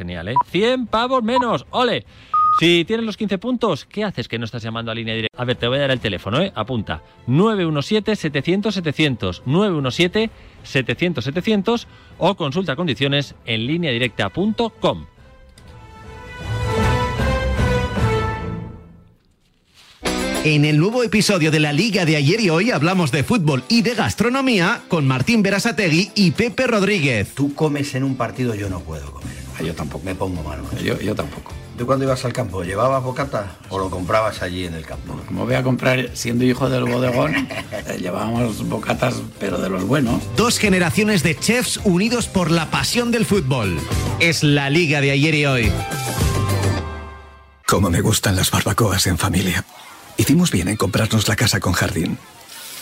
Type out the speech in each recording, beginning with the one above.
Genial, ¿eh? 100 pavos menos. ¡Ole! Si tienes los 15 puntos, ¿qué haces que no estás llamando a línea directa? A ver, te voy a dar el teléfono, ¿eh? Apunta. 917-700-700. 917-700-700 o consulta condiciones en lineadirecta.com. En el nuevo episodio de la Liga de ayer y hoy hablamos de fútbol y de gastronomía con Martín Berasategui y Pepe Rodríguez. Tú comes en un partido, yo no puedo comer. Yo tampoco. Me pongo malo. Yo, yo tampoco. ¿Tú cuando ibas al campo llevabas bocata o lo comprabas allí en el campo? Como voy a comprar, siendo hijo del bodegón, eh, llevábamos bocatas, pero de los buenos. Dos generaciones de chefs unidos por la pasión del fútbol. Es la Liga de ayer y hoy. Cómo me gustan las barbacoas en familia. Hicimos bien en comprarnos la casa con jardín.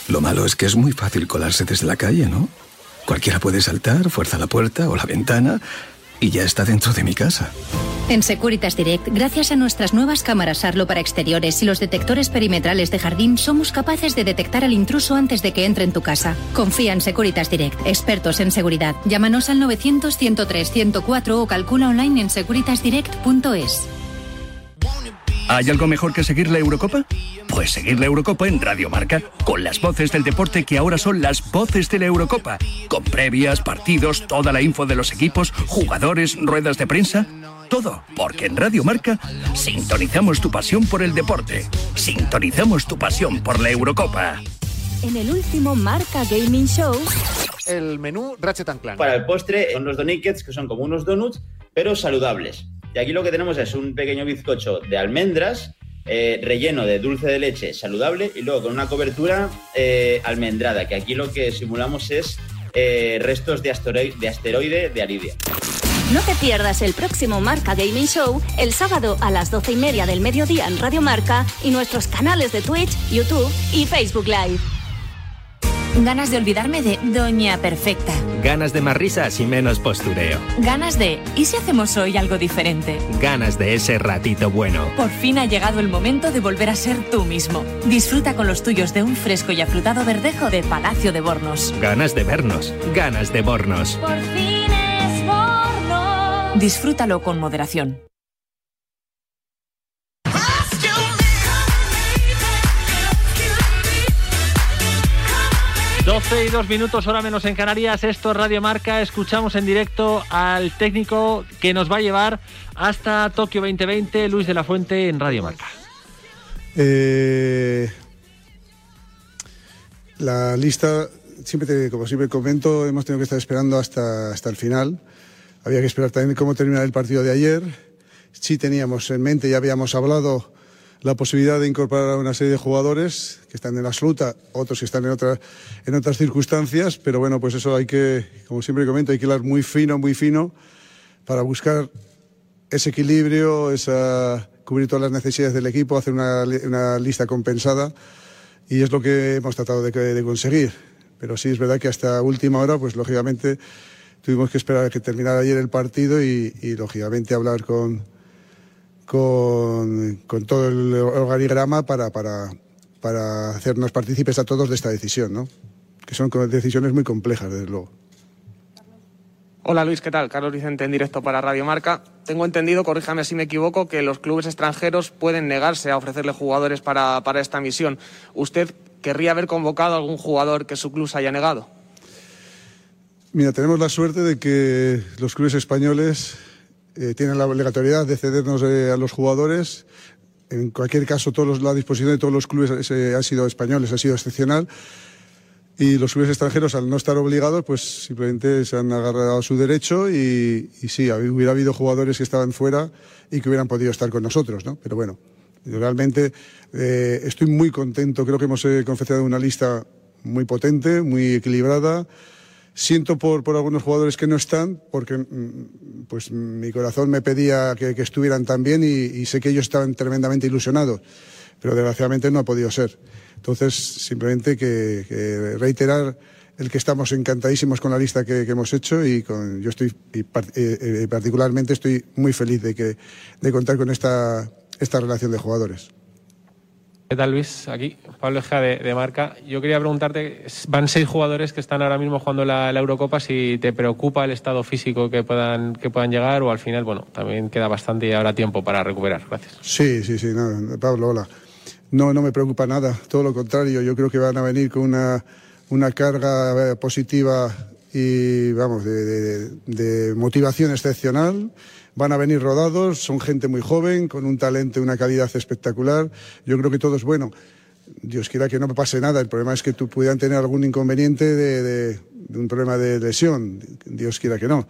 Lo malo es que es muy fácil colarse desde la calle, ¿no? Cualquiera puede saltar, fuerza la puerta o la ventana y ya está dentro de mi casa. En Securitas Direct, gracias a nuestras nuevas cámaras Arlo para exteriores y los detectores perimetrales de jardín, somos capaces de detectar al intruso antes de que entre en tu casa. Confía en Securitas Direct, expertos en seguridad. Llámanos al 900 103 104 o calcula online en securitasdirect.es. ¿Hay algo mejor que seguir la Eurocopa? Pues seguir la Eurocopa en Radio Marca, con las voces del deporte que ahora son las voces de la Eurocopa, con previas, partidos, toda la info de los equipos, jugadores, ruedas de prensa. Todo, porque en Radio Marca sintonizamos tu pasión por el deporte, sintonizamos tu pasión por la Eurocopa. En el último Marca Gaming Show. El menú Ratchet and Clank. Para el postre son los donuts, que son como unos donuts, pero saludables. Y aquí lo que tenemos es un pequeño bizcocho de almendras, eh, relleno de dulce de leche saludable y luego con una cobertura eh, almendrada, que aquí lo que simulamos es eh, restos de, asteroide, de asteroide. No te pierdas el próximo Marca Gaming Show el sábado a las doce y media del mediodía en Radio Marca y nuestros canales de Twitch, YouTube y Facebook Live. Ganas de olvidarme de Doña Perfecta. Ganas de más risas y menos postureo. Ganas de ¿y si hacemos hoy algo diferente? Ganas de ese ratito bueno. Por fin ha llegado el momento de volver a ser tú mismo. Disfruta con los tuyos de un fresco y afrutado verdejo de Palacio de Bornos. Ganas de vernos. Ganas de bornos. Por fin es Bornos. Disfrútalo con moderación. 12 y 2 minutos, hora menos en Canarias. Esto es Radio Marca. Escuchamos en directo al técnico que nos va a llevar hasta Tokio 2020, Luis de la Fuente, en Radio Marca. Eh, la lista, siempre te- como siempre comento, hemos tenido que estar esperando hasta, hasta el final. Había que esperar también cómo terminar el partido de ayer. Sí teníamos en mente, ya habíamos hablado, la posibilidad de incorporar a una serie de jugadores que están en la absoluta, otros que están en, otras en otras circunstancias, pero bueno, pues eso hay que, como siempre comento, hay que hilar muy fino, muy fino para buscar ese equilibrio, esa, cubrir todas las necesidades del equipo, hacer una, li- una lista compensada y es lo que hemos tratado de, de conseguir. Pero sí es verdad que hasta última hora, pues lógicamente tuvimos que esperar a que terminara ayer el partido y, y, lógicamente hablar con, con, con todo el organigrama para, para, para hacernos partícipes a todos de esta decisión, ¿no? que son decisiones muy complejas, desde luego. Hola Luis, ¿qué tal? Carlos Vicente en directo para Radio Marca. Tengo entendido, corríjame si me equivoco, que los clubes extranjeros pueden negarse a ofrecerle jugadores para, para esta misión. ¿Usted querría haber convocado a algún jugador que su club se haya negado? Mira, tenemos la suerte de que los clubes españoles eh, tienen la obligatoriedad de cedernos eh, a los jugadores. En cualquier caso, todos los- la disposición de todos los clubes eh, ha sido españoles, ha sido excepcional. Y los clubes extranjeros, al no estar obligados, pues simplemente se han agarrado a su derecho y, y sí, hubiera habido jugadores que estaban fuera y que hubieran podido estar con nosotros, ¿no? Pero bueno, realmente eh, estoy muy contento. Creo que hemos eh, confeccionado una lista muy potente, muy equilibrada. Siento por, por algunos jugadores que no están, porque mm, pues mi corazón me pedía que, estuvieran también y, y sé que ellos estaban tremendamente ilusionados, pero desgraciadamente no ha podido ser. Entonces, simplemente que, reiterar el que estamos encantadísimos con la lista que, hemos hecho y con, yo estoy eh, eh, particularmente estoy muy feliz de que de contar con esta esta relación de jugadores. ¿Qué tal Luis? Aquí Pablo Ejea de, de, Marca. Yo quería preguntarte, van seis jugadores que están ahora mismo jugando la, Eurocopa, si te preocupa el estado físico que puedan, que puedan llegar o al final, bueno, también queda bastante y habrá tiempo para recuperar. Gracias. Sí, sí, sí, Pablo, hola. No, no me preocupa nada, todo lo contrario, yo creo que van a venir con una, una carga positiva y, vamos, de, de, de motivación excepcional van a venir rodados, son gente muy joven, con un talento y una calidad espectacular. Yo creo que todo es bueno. Dios quiera que no me pase nada. El problema es que tú pudieran tener algún inconveniente de, de, un problema de lesión. Dios quiera que no.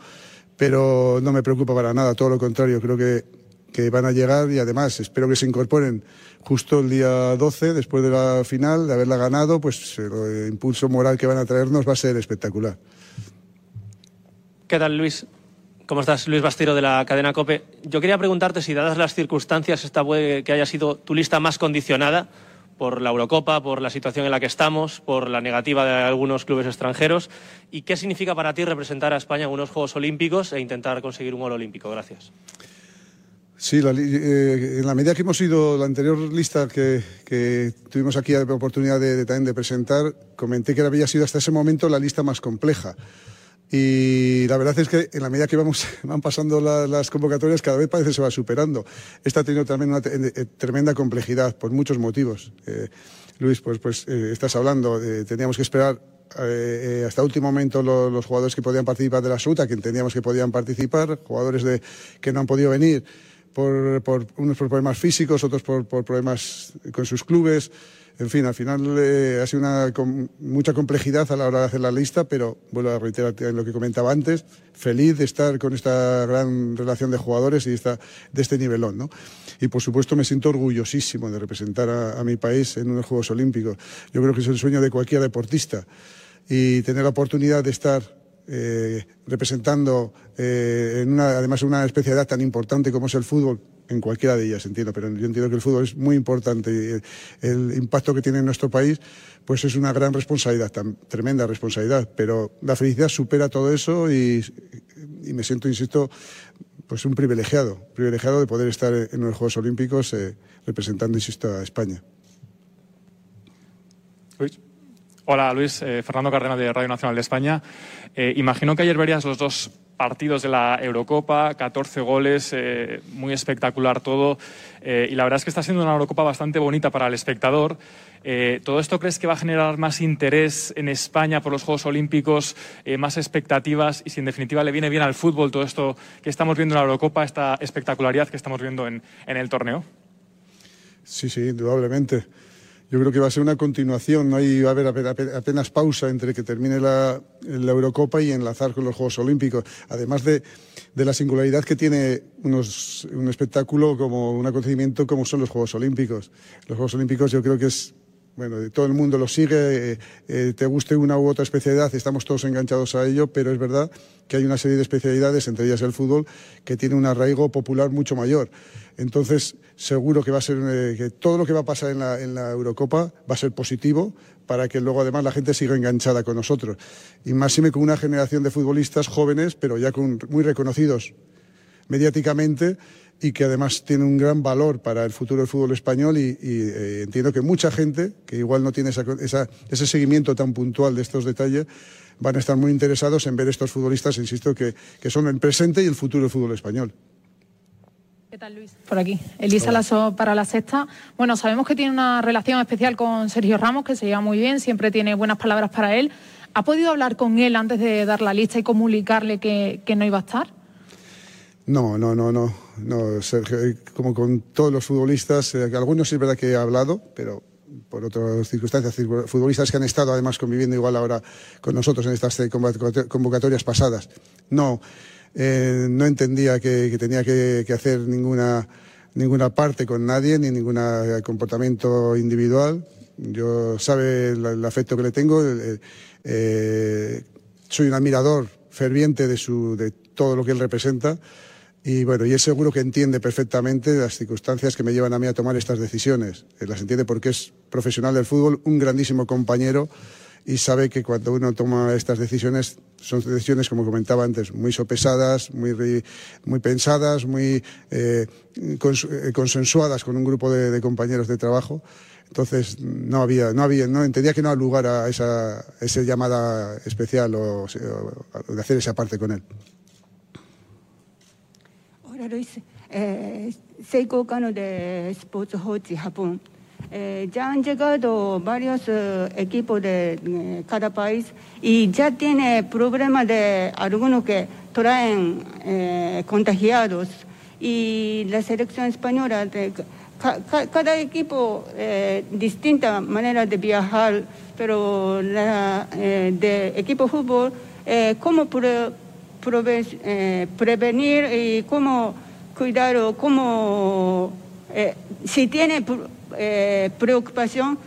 Pero no me preocupa para nada, todo lo contrario. Creo que, que van a llegar y además espero que se incorporen justo el día 12, después de la final, de haberla ganado, pues el impulso moral que van a traernos va a ser espectacular. ¿Qué tal, Luis? ¿Cómo estás? Luis Bastiro de la cadena COPE. Yo quería preguntarte si, dadas las circunstancias, esta puede que haya sido tu lista más condicionada por la Eurocopa, por la situación en la que estamos, por la negativa de algunos clubes extranjeros, y qué significa para ti representar a España en unos Juegos Olímpicos e intentar conseguir un oro olímpico. Gracias. Sí, la, eh, en la medida que hemos ido, la anterior lista que, que tuvimos aquí la oportunidad de, de, también de presentar, comenté que había sido hasta ese momento la lista más compleja. Y la verdad es que en la medida que vamos, van pasando la, las convocatorias, cada vez parece que se va superando. Esta ha tenido también una eh, tremenda complejidad por muchos motivos. Eh, Luis, pues, pues eh, estás hablando, eh, teníamos que esperar eh, hasta último momento los, jugadores que podían participar de la SUTA, que entendíamos que podían participar, jugadores de, que no han podido venir por, por unos por problemas físicos, otros por problemas con sus clubes. En fin, al final eh, ha sido una, con mucha complejidad a la hora de hacer la lista, pero vuelvo a reiterar lo que comentaba antes, feliz de estar con esta gran relación de jugadores y esta, de este nivelón. ¿no? Y por supuesto me siento orgullosísimo de representar a, a mi país en unos Juegos Olímpicos. Yo creo que es el sueño de cualquier deportista y tener la oportunidad de estar eh, representando eh, en una, además una especialidad tan importante como es el fútbol, en cualquiera de ellas, entiendo, pero yo entiendo que el fútbol es muy importante y el, el impacto que tiene en nuestro país, pues es una gran responsabilidad, tremenda responsabilidad, pero la felicidad supera todo eso y, me siento, insisto, pues un privilegiado, privilegiado de poder estar en los Juegos Olímpicos eh, representando, insisto, a España. Luis. Hola Luis, eh, Fernando Cárdenas de Radio Nacional de España. Eh, imagino que ayer verías los dos partidos de la Eurocopa, 14 goles, eh, muy espectacular todo. Eh, y la verdad es que está siendo una Eurocopa bastante bonita para el espectador. Eh, ¿Todo esto crees que va a generar más interés en España por los Juegos Olímpicos, más expectativas? Y si en definitiva le viene bien al fútbol todo esto que estamos viendo en la Eurocopa, esta espectacularidad que estamos viendo en, en el torneo? Sí, sí, indudablemente yo creo que va a ser una continuación, no hay, va a haber apenas pausa entre que termine la, la, Eurocopa y enlazar con los Juegos Olímpicos. Además de, de la singularidad que tiene unos, un espectáculo como un acontecimiento como son los Juegos Olímpicos. Los Juegos Olímpicos yo creo que es bueno, todo el mundo lo sigue, eh, eh, te guste una u otra especialidad, estamos todos enganchados a ello, pero es verdad que hay una serie de especialidades, entre ellas el fútbol, que tiene un arraigo popular mucho mayor. Entonces, seguro que va a ser eh, que todo lo que va a pasar en la, Eurocopa va a ser positivo para que luego además la gente siga enganchada con nosotros. Y máxime con una generación de futbolistas jóvenes, pero ya con, muy reconocidos mediáticamente y que además tiene un gran valor para el futuro del fútbol español y, y eh, entiendo que mucha gente que igual no tiene esa, esa, ese seguimiento tan puntual de estos detalles van a estar muy interesados en ver estos futbolistas, insisto, que, que son el presente y el futuro del fútbol español. ¿Qué tal, Luis? Por aquí. Elisa Lazo para la sexta. Bueno, sabemos que tiene una relación especial con Sergio Ramos, que se lleva muy bien, siempre tiene buenas palabras para él. ¿Ha podido hablar con él antes de dar la lista y comunicarle que, que no iba a estar? No, no, no, no. No Sergio, como con todos los futbolistas, eh, algunos es verdad que he hablado, pero por otras circunstancias, futbolistas que han estado además conviviendo igual ahora con nosotros en estas convocatorias pasadas. No, eh, no entendía que, tenía que, hacer ninguna, ninguna parte con nadie, ni ningún comportamiento individual. Yo sabe el, el afecto que le tengo. Eh, eh, soy un admirador ferviente de, su, de todo lo que él representa. Y bueno, y es seguro que entiende perfectamente las circunstancias que me llevan a mí a tomar estas decisiones. Eh, las entiende porque es profesional del fútbol, un grandísimo compañero y sabe que cuando uno toma estas decisiones son decisiones, como comentaba antes, muy sopesadas, muy, muy pensadas, muy eh, eh, consensuadas con un grupo de, compañeros de trabajo. Entonces no había, no había, no entendía que no había lugar a esa, esa llamada especial o de hacer esa parte con él. Hola Luis, eh, Seiko Kano de Sports Hochi Japón. Eh, ya han llegado varios eh, equipos de eh, cada país y ya tiene problemas de algunos que traen eh, contagiados y la selección española de, ca- ca- cada equipo eh, distinta manera de viajar pero la, eh, de equipo de fútbol eh, cómo pre- eh, prevenir y cómo cuidar o cómo eh, si tiene eh, preocupación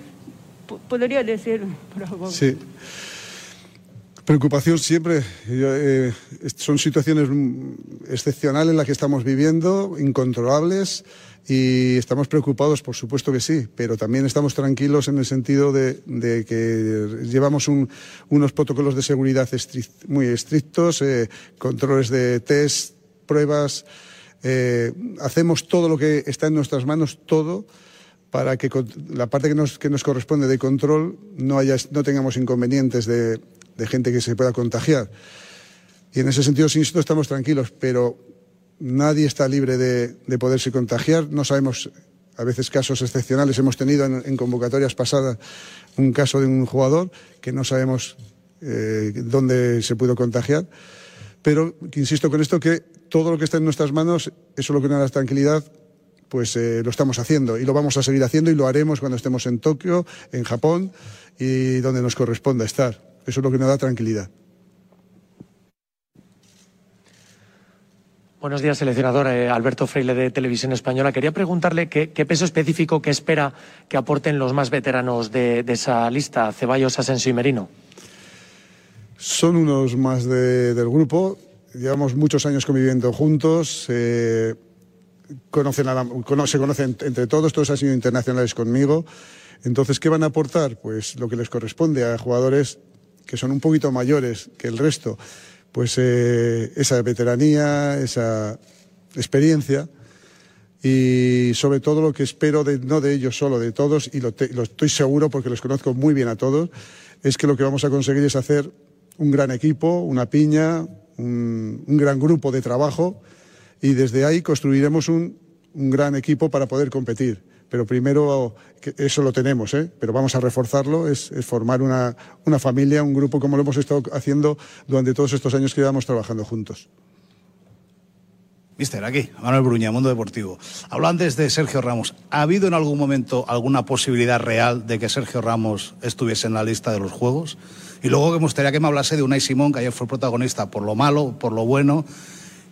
po- podría decir por favor Sí. Preocupación siempre. Eh, son situaciones mm, excepcionales las que estamos viviendo, incontrolables, y estamos preocupados, por supuesto que sí, pero también estamos tranquilos en el sentido de, que llevamos un- unos protocolos de seguridad estri- muy estrictos, eh, controles de test, pruebas. eh, hacemos todo lo que está en nuestras manos, todo, para que la parte que nos, que nos corresponde de control no, haya, no tengamos inconvenientes de, de gente que se pueda contagiar. Y en ese sentido, insisto, estamos tranquilos, pero nadie está libre de, de poderse contagiar. No sabemos, a veces casos excepcionales. Hemos tenido en, convocatorias pasadas un caso de un jugador que no sabemos eh, dónde se pudo contagiar. Pero insisto con esto que todo lo que está en nuestras manos, eso es lo que nos da tranquilidad, pues eh, lo estamos haciendo y lo vamos a seguir haciendo y lo haremos cuando estemos en Tokio, en Japón y donde nos corresponda estar. Eso es lo que nos da tranquilidad. Buenos días, seleccionador eh, Alberto Freile de Televisión Española. Quería preguntarle qué, peso específico que espera que aporten los más veteranos de, esa lista, Ceballos, Asensio y Merino. Son unos más de- del grupo. Llevamos muchos años conviviendo juntos. eh, se conocen entre todos. Todos han sido internacionales conmigo. Entonces, ¿qué van a aportar? Pues lo que les corresponde a jugadores que son un poquito mayores que el resto. Pues eh, esa veteranía, esa experiencia y sobre todo lo que espero, de, no de ellos solo, de todos, y lo, estoy seguro porque los conozco muy bien a todos, es que lo que vamos a conseguir es hacer un gran equipo, una piña, un, gran grupo de trabajo y desde ahí construiremos un gran equipo para poder competir. Pero primero, eso lo tenemos, ¿eh? pero vamos a reforzarlo, es, formar una, una familia, un grupo como lo hemos estado haciendo durante todos estos años que llevamos trabajando juntos. Mister, aquí, Manuel Bruña, Mundo Deportivo. Habló antes de Sergio Ramos. ¿Ha habido en algún momento alguna posibilidad real de que Sergio Ramos estuviese en la lista de los Juegos? Y luego me gustaría que me hablase de Unai Simón, que ayer fue protagonista por lo malo, por lo bueno.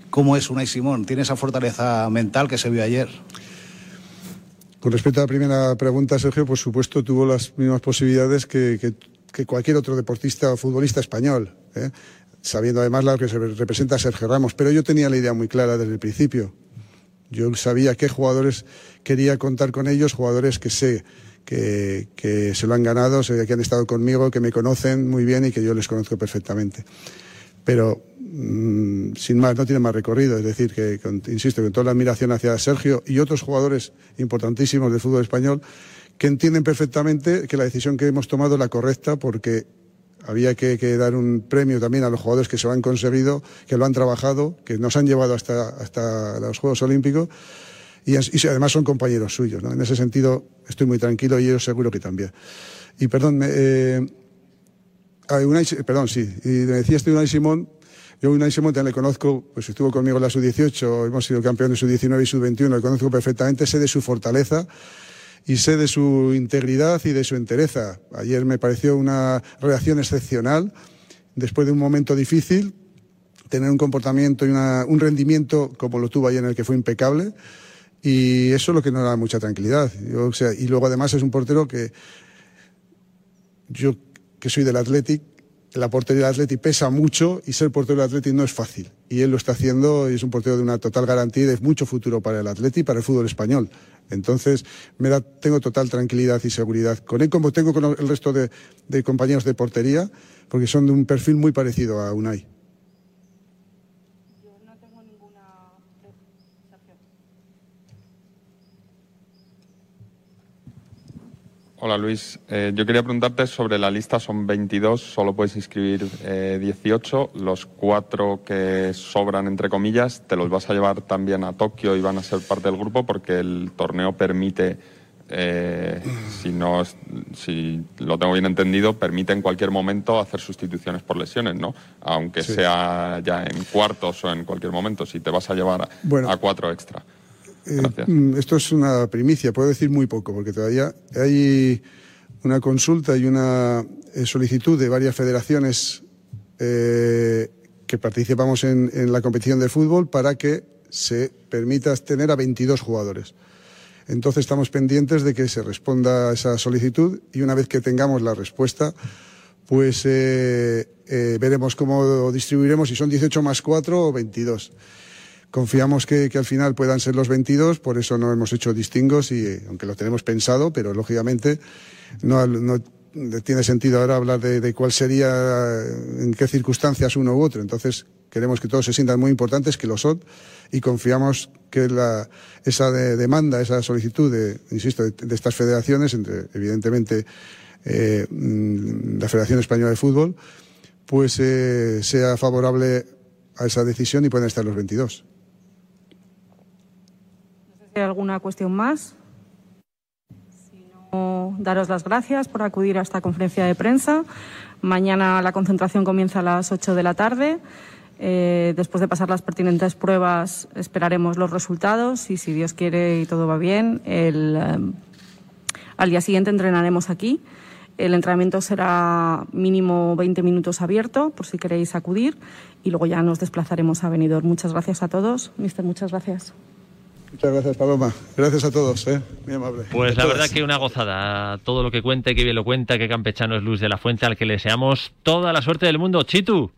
¿Cómo es Unai Simón? ¿Tiene esa fortaleza mental que se vio ayer? Con respecto a la primera pregunta, Sergio, por supuesto tuvo las mismas posibilidades que, cualquier otro deportista o futbolista español, ¿eh? sabiendo además lo que se representa a Sergio Ramos. Pero yo tenía la idea muy clara desde el principio. Yo sabía qué jugadores quería contar con ellos, jugadores que sé que, que se lo han ganado, que han estado conmigo, que me conocen muy bien y que yo les conozco perfectamente. Pero mm, sin más, no tiene más recorrido. Es decir, que insisto, con toda la admiración hacia Sergio y otros jugadores importantísimos del fútbol español que entienden perfectamente que la decisión que hemos tomado es la correcta porque había que, dar un premio también a los jugadores que se lo han conseguido, que lo han trabajado, que nos han llevado hasta, hasta los Juegos Olímpicos y, además son compañeros suyos. En ese sentido estoy muy tranquilo y ellos seguro que también. Y perdón, eh, a Unai, perdón, sí, y me decías tú Unai Simón, yo Unai Simón también le conozco, pues estuvo conmigo en la sub-18, hemos sido campeones sub-19 y sub-21, le conozco perfectamente, sé de su fortaleza y sé de su integridad y de su entereza. Ayer me pareció una reacción excepcional, después de un momento difícil, tener un comportamiento y una- un rendimiento como lo tuvo ayer en el que fue impecable. Y eso es lo que nos da mucha tranquilidad. Yo, o sea, y luego además es un portero que yo que soy del Athletic, la portería del Athletic pesa mucho y ser portero del Athletic no es fácil. Y él lo está haciendo y es un portero de una total garantía y de mucho futuro para el Athletic y para el fútbol español. Entonces, me da, tengo total tranquilidad y seguridad con él, como tengo con el resto de, de compañeros de portería, porque son de un perfil muy parecido a Unai. Hola Luis, Eh, yo quería preguntarte sobre la lista, son 22, solo puedes inscribir eh, 18, los cuatro que sobran entre comillas, te los vas a llevar también a Tokio y van a ser parte del grupo porque el torneo permite, eh, si, no, si lo tengo bien entendido, permite en cualquier momento hacer sustituciones por lesiones, ¿no? Aunque Sí. sea ya en cuartos o en cualquier momento, si te vas a llevar Bueno. a cuatro extra. Eh, mm, esto es una primicia, puedo decir muy poco, porque todavía hay una consulta y una eh, solicitud de varias federaciones eh, que participamos en, en la competición de fútbol para que se permita tener a 22 jugadores. Entonces estamos pendientes de que se responda a esa solicitud y una vez que tengamos la respuesta, pues eh, eh, veremos cómo distribuiremos, si son 18 más 4 o 22. Confiamos que, al final puedan ser los 22, por eso no hemos hecho distingos, y eh, aunque lo tenemos pensado, pero lógicamente no, tiene sentido ahora hablar de, cuál sería, eh, en qué circunstancias uno u otro. Entonces queremos que todos se sientan muy importantes, que lo son, y confiamos que la, esa de- demanda, esa solicitud, de, insisto, de, estas federaciones, entre evidentemente eh, mm, la Federación Española de Fútbol, pues eh, sea favorable a esa decisión y puedan estar los 22. ¿Hay alguna cuestión más? Daros las gracias por acudir a esta conferencia de prensa. Mañana la concentración comienza a las 8 de la tarde. Eh, después de pasar las pertinentes pruebas, esperaremos los resultados y, si Dios quiere y todo va bien, el, eh, al día siguiente entrenaremos aquí. El entrenamiento será mínimo 20 minutos abierto, por si queréis acudir, y luego ya nos desplazaremos a Benidorm. Muchas gracias a todos. Mister, muchas gracias. Muchas gracias, Paloma. Gracias a todos, ¿eh? muy amable. Pues la verdad que una gozada. Todo lo que cuente, que bien lo cuenta, que campechano es Luis de la Fuente, al que le deseamos toda la suerte del mundo. Chitu.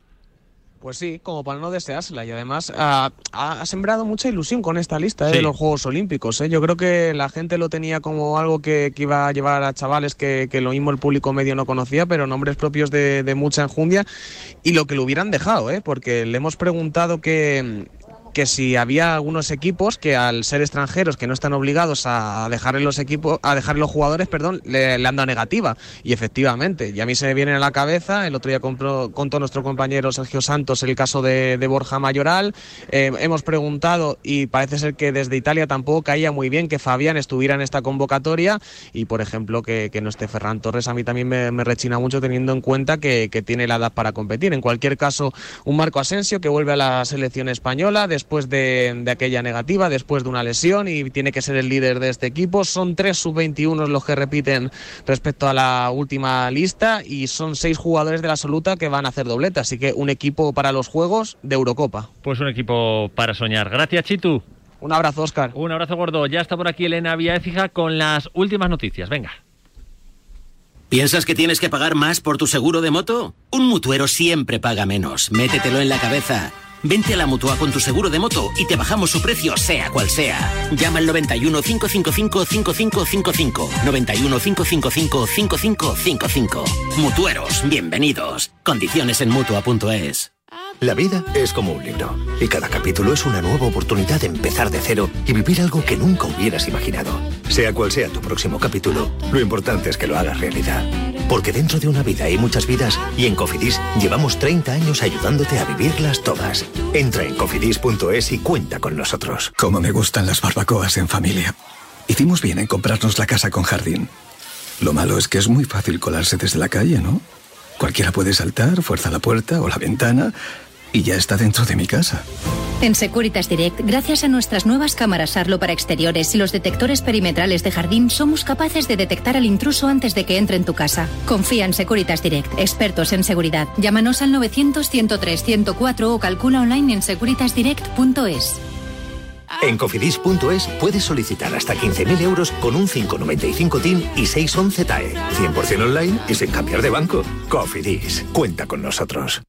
Pues sí, como para no deseársela. Y además ah, ha, ha sembrado mucha ilusión con esta lista eh, Sí. de los Juegos Olímpicos. eh. Yo creo que la gente lo tenía como algo que, que iba a llevar a chavales que, que lo mismo el público medio no conocía, pero nombres propios de, de mucha enjundia. Y lo que lo hubieran dejado, ¿eh? porque le hemos preguntado que que si había algunos equipos que al ser extranjeros que no están obligados a dejarle los equipos a dejarle los jugadores perdón le, le han dado negativa. Y efectivamente y a mí se me viene a la cabeza el otro día compró- contó nuestro compañero Sergio Santos el caso de, Borja Mayoral. Eh, hemos preguntado y parece ser que desde Italia tampoco caía muy bien que Fabián estuviera en esta convocatoria. Y por ejemplo que, que no esté Ferran Torres a mí también me, rechina mucho teniendo en cuenta que tiene la edad para competir. En cualquier caso un Marco Asensio que vuelve a la selección española después de, de aquella negativa, después de una lesión y tiene que ser el líder de este equipo. Son tres sub-21 los que repiten respecto a la última lista y son seis jugadores de la absoluta que van a hacer doblete, así que un equipo para los Juegos de Eurocopa. Pues un equipo para soñar. Gracias, Chitu. Un abrazo, Oscar. Un abrazo gordo. Ya está por aquí Elena Villaécija con las últimas noticias. Venga. ¿Piensas que tienes que pagar más por tu seguro de moto? Un mutuero siempre paga menos. Métetelo en la cabeza. Vente a la mutua con tu seguro de moto y te bajamos su precio, sea cual sea. Llama al 91 555 5555. 91 555 5555. Mutueros, bienvenidos. Condiciones en mutua.es. La vida es como un libro y cada capítulo es una nueva oportunidad de empezar de cero y vivir algo que nunca hubieras imaginado. Sea cual sea tu próximo capítulo, lo importante es que lo hagas realidad. Porque dentro de una vida hay muchas vidas y en Cofidis llevamos 30 años ayudándote a vivirlas todas. Entra en cofidis.es y cuenta con nosotros. Como me gustan las barbacoas en familia. Hicimos bien en comprarnos la casa con jardín. Lo malo es que es muy fácil colarse desde la calle, ¿no? Cualquiera puede saltar, fuerza la puerta o la ventana y ya está dentro de mi casa. En Securitas Direct, gracias a nuestras nuevas cámaras Arlo para exteriores y los detectores perimetrales de jardín, somos capaces de detectar al intruso antes de que entre en tu casa. Confía en Securitas Direct, expertos en seguridad. Llámanos al 900-103-104 o calcula online en securitasdirect.es. En cofidis.es puedes solicitar hasta 15.000 euros con un 595 TIN y 611 TAE. 100% online y sin cambiar de banco. Cofidis, cuenta con nosotros.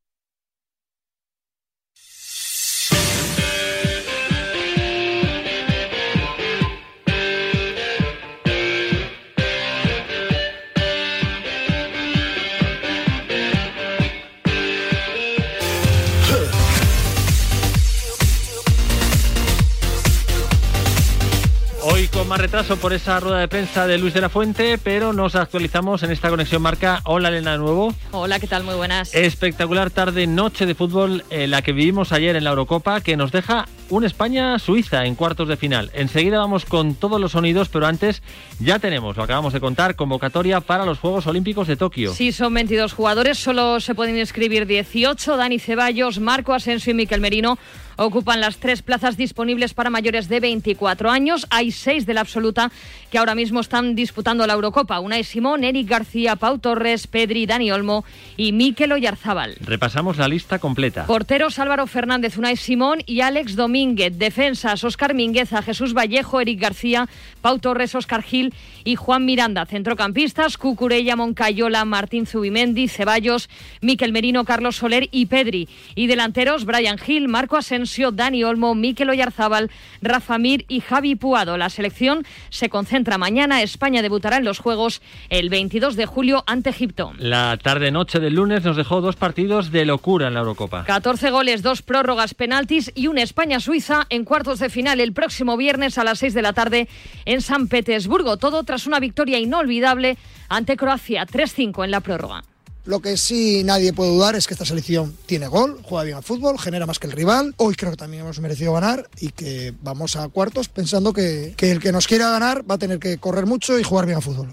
Más retraso por esa rueda de prensa de Luis de la Fuente, pero nos actualizamos en esta conexión marca. Hola Elena de nuevo. Hola, ¿qué tal? Muy buenas. Espectacular tarde, noche de fútbol, en la que vivimos ayer en la Eurocopa, que nos deja un España-Suiza en cuartos de final. Enseguida vamos con todos los sonidos, pero antes ya tenemos, lo acabamos de contar, convocatoria para los Juegos Olímpicos de Tokio. Sí, son 22 jugadores, solo se pueden inscribir 18. Dani Ceballos, Marco Asensio y Miquel Merino ocupan las tres plazas disponibles para mayores de 24 años. Hay seis de la absoluta que ahora mismo están disputando la Eurocopa. Unai Simón, Eric García, Pau Torres, Pedri, Dani Olmo y Mikel Oyarzábal. Repasamos la lista completa. Porteros Álvaro Fernández, Unai Simón y Alex Domínguez. Defensas Óscar Mingueza, Jesús Vallejo, Eric García, Pau Torres, Óscar Gil y Juan Miranda. Centrocampistas Cucurella, Moncayola, Martín Zubimendi, Ceballos, Miquel Merino, Carlos Soler y Pedri. Y delanteros Brian Gil, Marco Asensio, Dani Olmo, Mikel Oyarzábal, Rafa Mir y Javi Puado. La selección se concentra mañana. España debutará en los Juegos el 22 de julio ante Egipto. La tarde-noche del lunes nos dejó dos partidos de locura en la Eurocopa. 14 goles, dos prórrogas, penaltis y un España-Suiza en cuartos de final el próximo viernes a las 6 de la tarde en San Petersburgo. Todo tras una victoria inolvidable ante Croacia 3-5 en la prórroga. Lo que sí nadie puede dudar es que esta selección tiene gol, juega bien al fútbol, genera más que el rival. Hoy creo que también hemos merecido ganar y que vamos a cuartos pensando que, que el que nos quiera ganar va a tener que correr mucho y jugar bien al fútbol.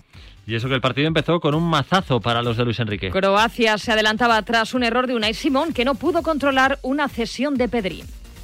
Y eso que el partido empezó con un mazazo para los de Luis Enrique. Croacia se adelantaba tras un error de Unai Simón que no pudo controlar una cesión de Pedri.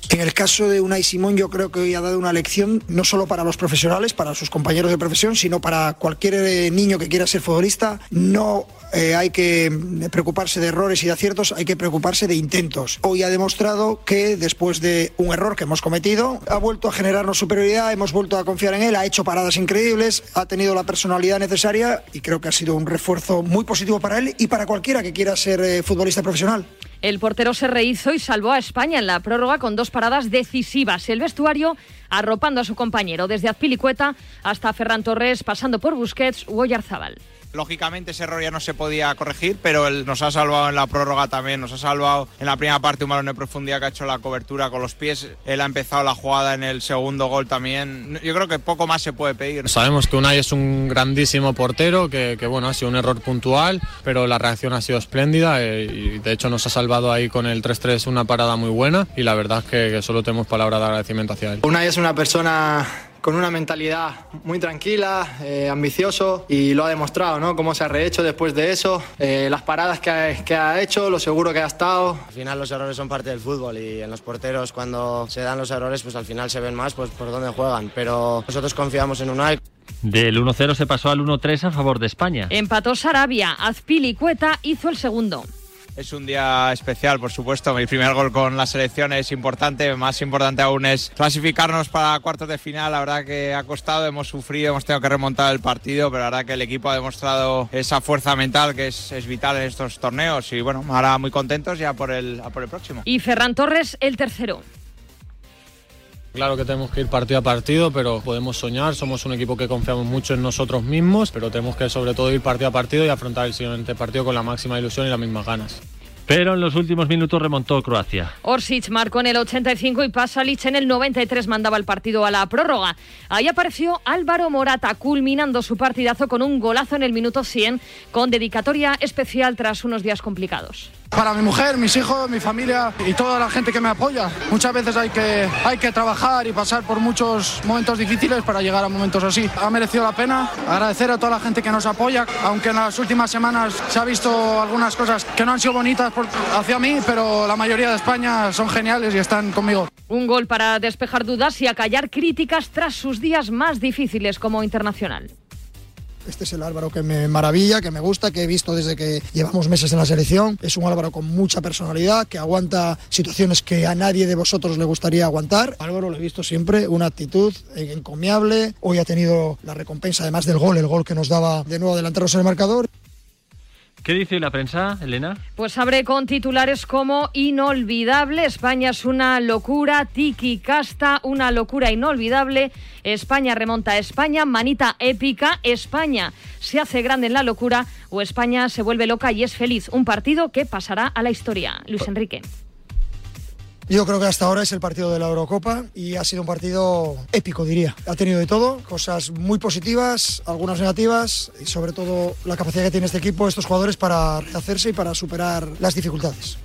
En el caso de Unai Simón, yo creo que hoy ha dado una lección no solo para los profesionales, para sus compañeros de profesión, sino para cualquier eh, niño que quiera ser futbolista. No eh, hay que preocuparse de errores y de aciertos, hay que preocuparse de intentos. Hoy ha demostrado que después de un error que hemos cometido, ha vuelto a generarnos superioridad, hemos vuelto a confiar en él, ha hecho paradas increíbles, ha tenido la personalidad necesaria y creo que ha sido un refuerzo muy positivo para él y para cualquiera que quiera ser eh, futbolista profesional. El portero se rehizo y salvó a España en la prórroga con dos paradas decisivas. El vestuario arropando a su compañero desde Azpilicueta hasta Ferran Torres, pasando por Busquets u Oyarzábal. Lógicamente ese error ya no se podía corregir, pero él nos ha salvado en la prórroga también, nos ha salvado en la primera parte un balón de profundidad que ha hecho la cobertura con los pies, él ha empezado la jugada en el segundo gol también, yo creo que poco más se puede pedir. Sabemos que Unai es un grandísimo portero, que, que bueno, ha sido un error puntual, pero la reacción ha sido espléndida eh, y de hecho nos ha salvado ahí con el 3-3 una parada muy buena y la verdad es que, que solo tenemos palabras de agradecimiento hacia él. Unai es una persona con una mentalidad muy tranquila, eh, ambicioso y lo ha demostrado, ¿no? Cómo se ha rehecho después de eso, eh, las paradas que ha, que ha, hecho, lo seguro que ha estado. Al final los errores son parte del fútbol y en los porteros cuando se dan los errores pues al final se ven más pues por dónde juegan, pero nosotros confiamos en Unai. Del 1-0 se pasó al 1-3 a favor de España. Empató Sarabia, Azpilicueta hizo el segundo. Es un día especial, por supuesto. Mi primer gol con la selección es importante. Más importante aún es clasificarnos para cuartos de final. La verdad que ha costado, hemos sufrido, hemos tenido que remontar el partido, pero la verdad que el equipo ha demostrado esa fuerza mental que es, es vital en estos torneos. Y bueno, ahora muy contentos ya por el, por el próximo. Y Ferran Torres, el tercero. Claro que tenemos que ir partido a partido, pero podemos soñar. Somos un equipo que confiamos mucho en nosotros mismos, pero tenemos que sobre todo ir partido a partido y afrontar el siguiente partido con la máxima ilusión y las mismas ganas. Pero en los últimos minutos remontó Croacia. Orsic marcó en el 85 y Pasalic en el 93 mandaba el partido a la prórroga. Ahí apareció Álvaro Morata culminando su partidazo con un golazo en el minuto 100 con dedicatoria especial tras unos días complicados. Para mi mujer, mis hijos, mi familia y toda la gente que me apoya. Muchas veces hay que, hay que trabajar y pasar por muchos momentos difíciles para llegar a momentos así. Ha merecido la pena agradecer a toda la gente que nos apoya, aunque en las últimas semanas se ha visto algunas cosas que no han sido bonitas hacia mí, pero la mayoría de España son geniales y están conmigo. Un gol para despejar dudas y acallar críticas tras sus días más difíciles como internacional. Este es el Álvaro que me maravilla, que me gusta, que he visto desde que llevamos meses en la selección. Es un Álvaro con mucha personalidad, que aguanta situaciones que a nadie de vosotros le gustaría aguantar. Álvaro lo he visto siempre, una actitud encomiable. Hoy ha tenido la recompensa además del gol, el gol que nos daba de nuevo adelantarnos en el marcador. ¿Qué dice la prensa, Elena? Pues abre con titulares como inolvidable, España es una locura, tiki casta, una locura inolvidable, España remonta a España, manita épica, España se hace grande en la locura o España se vuelve loca y es feliz. Un partido que pasará a la historia. Luis Enrique. Yo creo que hasta ahora es el partido de la Eurocopa y ha sido un partido épico, diría. Ha tenido de todo, cosas muy positivas, algunas negativas y sobre todo la capacidad que tiene este equipo, estos jugadores para rehacerse y para superar las dificultades.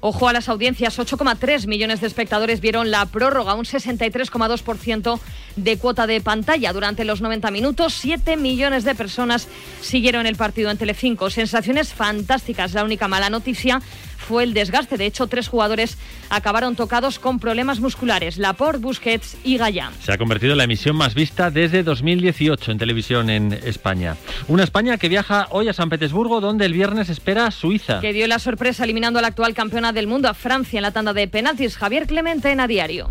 Ojo a las audiencias, 8,3 millones de espectadores vieron la prórroga, un 63,2% de cuota de pantalla durante los 90 minutos. 7 millones de personas siguieron el partido en Telecinco. Sensaciones fantásticas. La única mala noticia fue el desgaste. De hecho, tres jugadores acabaron tocados con problemas musculares, Laporte, Busquets y Gallán. Se ha convertido en la emisión más vista desde 2018 en televisión en España. Una España que viaja hoy a San Petersburgo, donde el viernes espera a Suiza. Que dio la sorpresa eliminando a la actual campeona del mundo, a Francia, en la tanda de penaltis. Javier Clemente en A Diario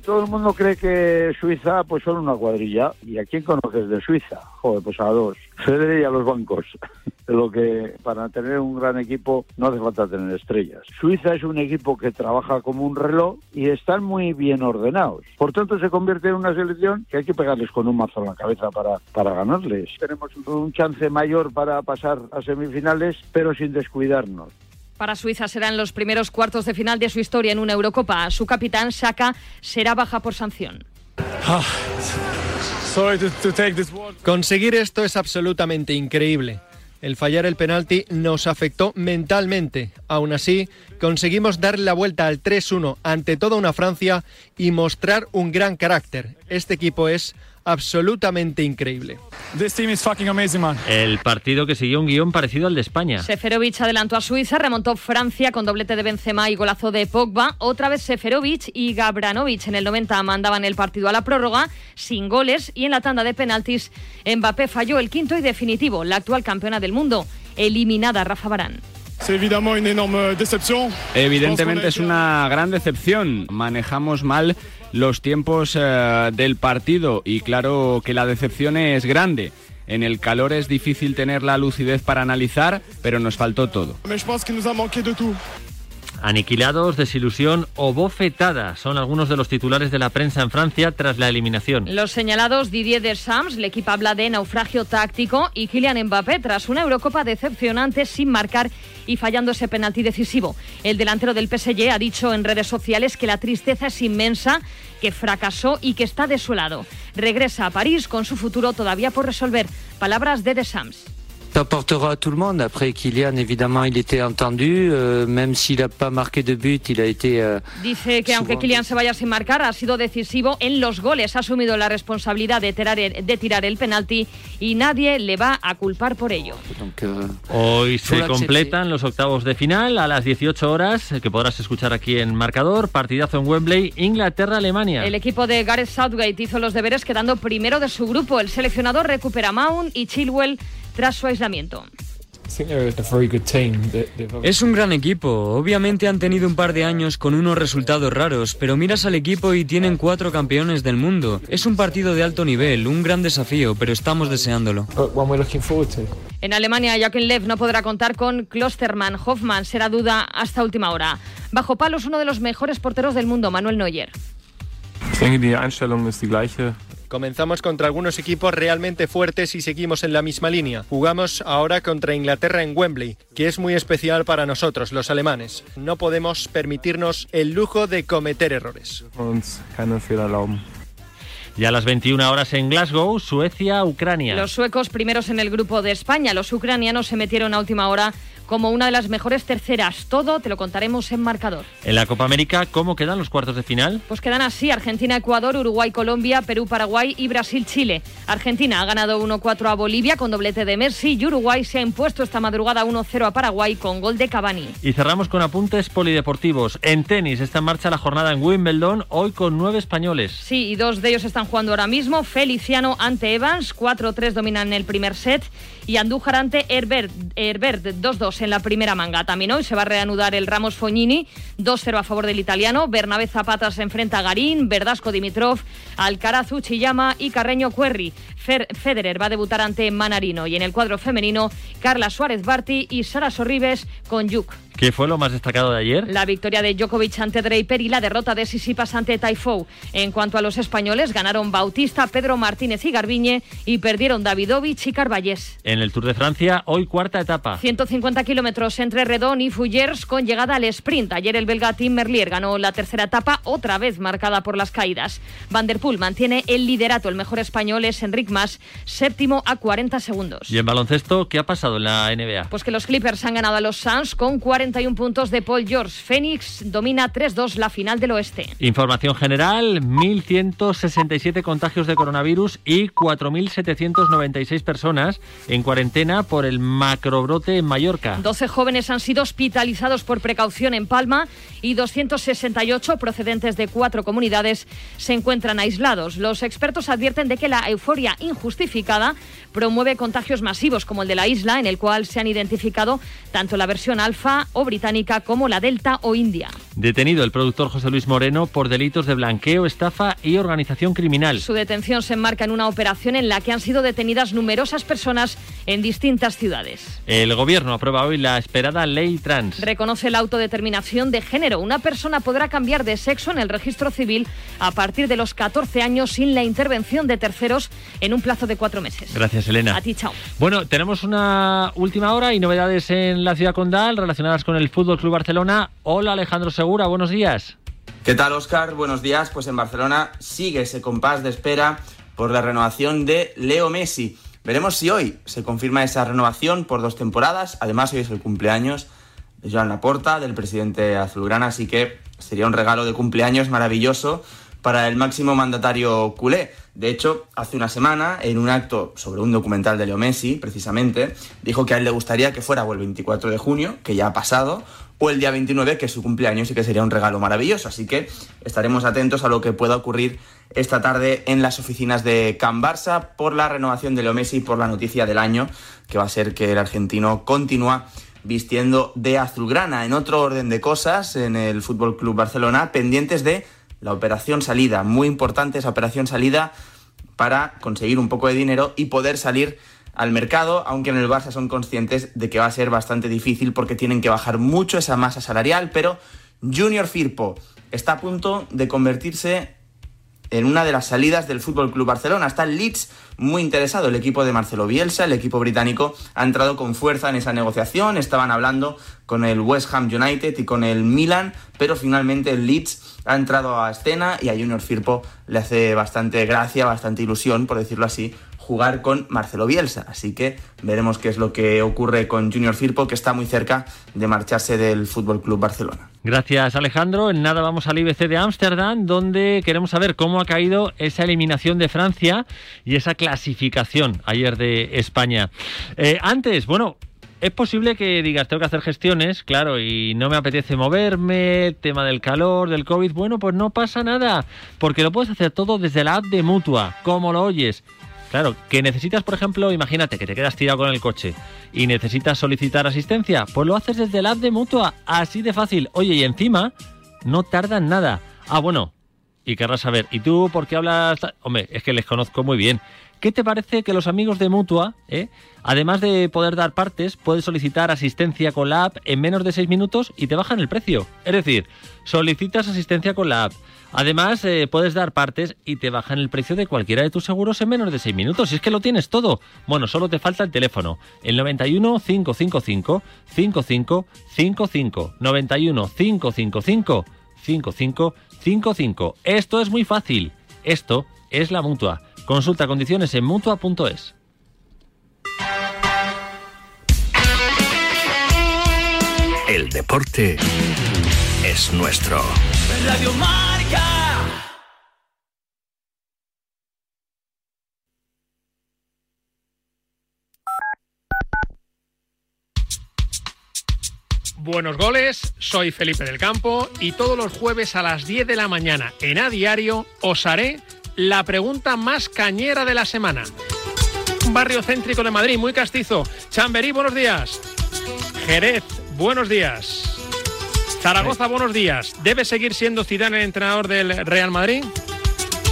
todo el mundo cree que Suiza pues son una cuadrilla. ¿Y a quién conoces de Suiza? Joder, pues a dos. Federer y a los bancos. Lo que para tener un gran equipo no hace falta tener estrellas. Suiza es un equipo que trabaja como un reloj y están muy bien ordenados. Por tanto, se convierte en una selección que hay que pegarles con un mazo en la cabeza para, para ganarles. Tenemos un chance mayor para pasar a semifinales, pero sin descuidarnos. Para Suiza serán los primeros cuartos de final de su historia en una Eurocopa. Su capitán, Saka, será baja por sanción. Ah, Conseguir esto es absolutamente increíble. El fallar el penalti nos afectó mentalmente. Aún así, conseguimos darle la vuelta al 3-1 ante toda una Francia y mostrar un gran carácter. Este equipo es absolutamente increíble. El partido que siguió un guion parecido al de España. Seferovic adelantó a Suiza, remontó Francia con doblete de Benzema y golazo de Pogba. Otra vez Seferovic y Gabranovic en el 90 mandaban el partido a la prórroga sin goles y en la tanda de penaltis Mbappé falló el quinto y definitivo. La actual campeona del mundo, eliminada Rafa Barán. Evidentemente es una gran decepción. Manejamos mal los tiempos eh, del partido y claro que la decepción es grande. En el calor es difícil tener la lucidez para analizar, pero nos faltó todo. Aniquilados, desilusión o bofetada son algunos de los titulares de la prensa en Francia tras la eliminación. Los señalados Didier Deschamps, el equipo habla de naufragio táctico y Kylian Mbappé tras una Eurocopa decepcionante sin marcar y fallando ese penalti decisivo. El delantero del PSG ha dicho en redes sociales que la tristeza es inmensa, que fracasó y que está desolado. Regresa a París con su futuro todavía por resolver. Palabras de Deschamps. Ça apportera à tout le monde. Après, Kylian, évidemment, il était entendu. Euh, même s'il n'a pas marqué de but, il a été. Euh, Dice que aunque Kylian se vaya sin marcar, ha sido decisivo en los goles. Ha asumido la responsabilidad de tirar el, de tirar el penalti y nadie le va a culpar por ello. Donc, euh, Hoy se completan los octavos de final a las 18 horas, que podrás escuchar aquí en Marcador. Partidazo en Wembley, Inglaterra-Alemania. El equipo de Gareth Southgate hizo los deberes quedando primero de su grupo. El seleccionador recupera Mount y Chilwell tras su aislamiento. Es un gran equipo. Obviamente han tenido un par de años con unos resultados raros, pero miras al equipo y tienen cuatro campeones del mundo. Es un partido de alto nivel, un gran desafío, pero estamos deseándolo. En Alemania, Joachim Lev no podrá contar con Klostermann. Hoffmann será duda hasta última hora. Bajo palos, uno de los mejores porteros del mundo, Manuel Neuer. Comenzamos contra algunos equipos realmente fuertes y seguimos en la misma línea. Jugamos ahora contra Inglaterra en Wembley, que es muy especial para nosotros, los alemanes. No podemos permitirnos el lujo de cometer errores. Y a las 21 horas en Glasgow, Suecia, Ucrania. Los suecos primeros en el grupo de España. Los ucranianos se metieron a última hora como una de las mejores terceras. Todo te lo contaremos en marcador. En la Copa América, ¿cómo quedan los cuartos de final? Pues quedan así, Argentina, Ecuador, Uruguay, Colombia, Perú, Paraguay y Brasil, Chile. Argentina ha ganado 1-4 a Bolivia con doblete de Messi y Uruguay se ha impuesto esta madrugada 1-0 a Paraguay con gol de Cavani. Y cerramos con apuntes polideportivos. En tenis está en marcha la jornada en Wimbledon, hoy con nueve españoles. Sí, y dos de ellos están jugando ahora mismo. Feliciano ante Evans, 4-3 dominan el primer set y Andújar ante Herbert, Herbert 2-2 en la primera manga. También hoy se va a reanudar el Ramos Fognini, 2-0 a favor del italiano. Bernabé Zapata se enfrenta a Garín, Verdasco Dimitrov, Alcaraz Uchiyama y Carreño Cuerri. Federer va a debutar ante Manarino y en el cuadro femenino Carla Suárez Barti y Sara Sorribes con Yuk. ¿Qué fue lo más destacado de ayer? La victoria de Djokovic ante Draper y la derrota de Sisipas ante Taifou. En cuanto a los españoles, ganaron Bautista, Pedro Martínez y Garbiñe y perdieron Davidovich y Carballés. En el Tour de Francia, hoy cuarta etapa. 150 kilómetros entre Redón y Fuyers con llegada al sprint. Ayer el belga Tim Merlier ganó la tercera etapa, otra vez marcada por las caídas. Van der Poel mantiene el liderato. El mejor español es Enric Mas, séptimo a 40 segundos. ¿Y en baloncesto qué ha pasado en la NBA? Pues que los Clippers han ganado a los Suns con 40 41 puntos de Paul George. Phoenix domina 3-2 la final del oeste. Información general, 1.167 contagios de coronavirus y 4.796 personas en cuarentena por el macrobrote en Mallorca. 12 jóvenes han sido hospitalizados por precaución en Palma y 268 procedentes de cuatro comunidades se encuentran aislados. Los expertos advierten de que la euforia injustificada promueve contagios masivos como el de la isla, en el cual se han identificado tanto la versión alfa o británica como la delta o india. Detenido el productor José Luis Moreno por delitos de blanqueo, estafa y organización criminal. Su detención se enmarca en una operación en la que han sido detenidas numerosas personas en distintas ciudades. El gobierno aprueba hoy la esperada ley trans. Reconoce la autodeterminación de género. Una persona podrá cambiar de sexo en el registro civil a partir de los 14 años sin la intervención de terceros en un plazo de cuatro meses. Gracias, Elena. A ti, chao. Bueno, tenemos una última hora y novedades en la ciudad condal relacionadas con el Fútbol Club Barcelona. Hola, Alejandro Segura, buenos días. ¿Qué tal, Oscar? Buenos días. Pues en Barcelona sigue ese compás de espera por la renovación de Leo Messi. Veremos si hoy se confirma esa renovación por dos temporadas. Además, hoy es el cumpleaños de Joan Laporta, del presidente azulgrana, así que sería un regalo de cumpleaños maravilloso para el máximo mandatario culé. De hecho, hace una semana, en un acto sobre un documental de Leo Messi, precisamente, dijo que a él le gustaría que fuera o el 24 de junio, que ya ha pasado, o el día 29, que es su cumpleaños y que sería un regalo maravilloso. Así que estaremos atentos a lo que pueda ocurrir esta tarde en las oficinas de Can Barça por la renovación de Leo Messi y por la noticia del año, que va a ser que el argentino continúa vistiendo de azulgrana. En otro orden de cosas, en el Fútbol Club Barcelona, pendientes de la operación salida. Muy importante esa operación salida para conseguir un poco de dinero y poder salir al mercado, aunque en el Barça son conscientes de que va a ser bastante difícil porque tienen que bajar mucho esa masa salarial, pero Junior Firpo está a punto de convertirse en una de las salidas del Fútbol Club Barcelona. Está el Leeds muy interesado. El equipo de Marcelo Bielsa, el equipo británico, ha entrado con fuerza en esa negociación. Estaban hablando con el West Ham United y con el Milan, pero finalmente el Leeds ha entrado a escena y a Junior Firpo le hace bastante gracia, bastante ilusión, por decirlo así, jugar con Marcelo Bielsa. Así que veremos qué es lo que ocurre con Junior Firpo, que está muy cerca de marcharse del Fútbol Club Barcelona. Gracias, Alejandro. En nada vamos al IBC de Ámsterdam, donde queremos saber cómo ha caído esa eliminación de Francia y esa clasificación ayer de España. Eh, antes, bueno, es posible que digas, tengo que hacer gestiones, claro, y no me apetece moverme, tema del calor, del COVID. Bueno, pues no pasa nada, porque lo puedes hacer todo desde la app de Mutua, como lo oyes. Claro, que necesitas, por ejemplo, imagínate que te quedas tirado con el coche y necesitas solicitar asistencia, pues lo haces desde la app de Mutua, así de fácil. Oye, y encima no tardan nada. Ah, bueno, y querrás saber, ¿y tú por qué hablas? Hombre, es que les conozco muy bien. ¿Qué te parece que los amigos de Mutua, eh, además de poder dar partes, puedes solicitar asistencia con la app en menos de 6 minutos y te bajan el precio? Es decir, solicitas asistencia con la app. Además, eh, puedes dar partes y te bajan el precio de cualquiera de tus seguros en menos de 6 minutos. Y es que lo tienes todo. Bueno, solo te falta el teléfono. El 91 555 5555. 91 555 5555. Esto es muy fácil. Esto es la mutua. Consulta condiciones en mutua.es. El deporte es nuestro. Radio Marca. Buenos goles, soy Felipe del Campo y todos los jueves a las 10 de la mañana en A Diario os haré la pregunta más cañera de la semana. Barrio céntrico de Madrid, muy castizo. Chamberí, buenos días. Jerez, buenos días. Zaragoza, buenos días. ¿Debe seguir siendo Zidane el entrenador del Real Madrid?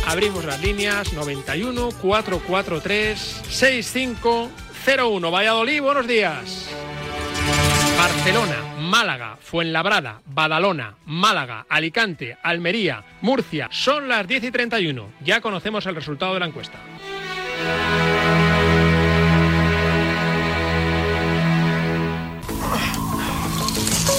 Abrimos las líneas 91 443 6501. Valladolid, buenos días. Barcelona, Málaga, Fuenlabrada, Badalona, Málaga, Alicante, Almería, Murcia. Son las 10 y 31. Ya conocemos el resultado de la encuesta.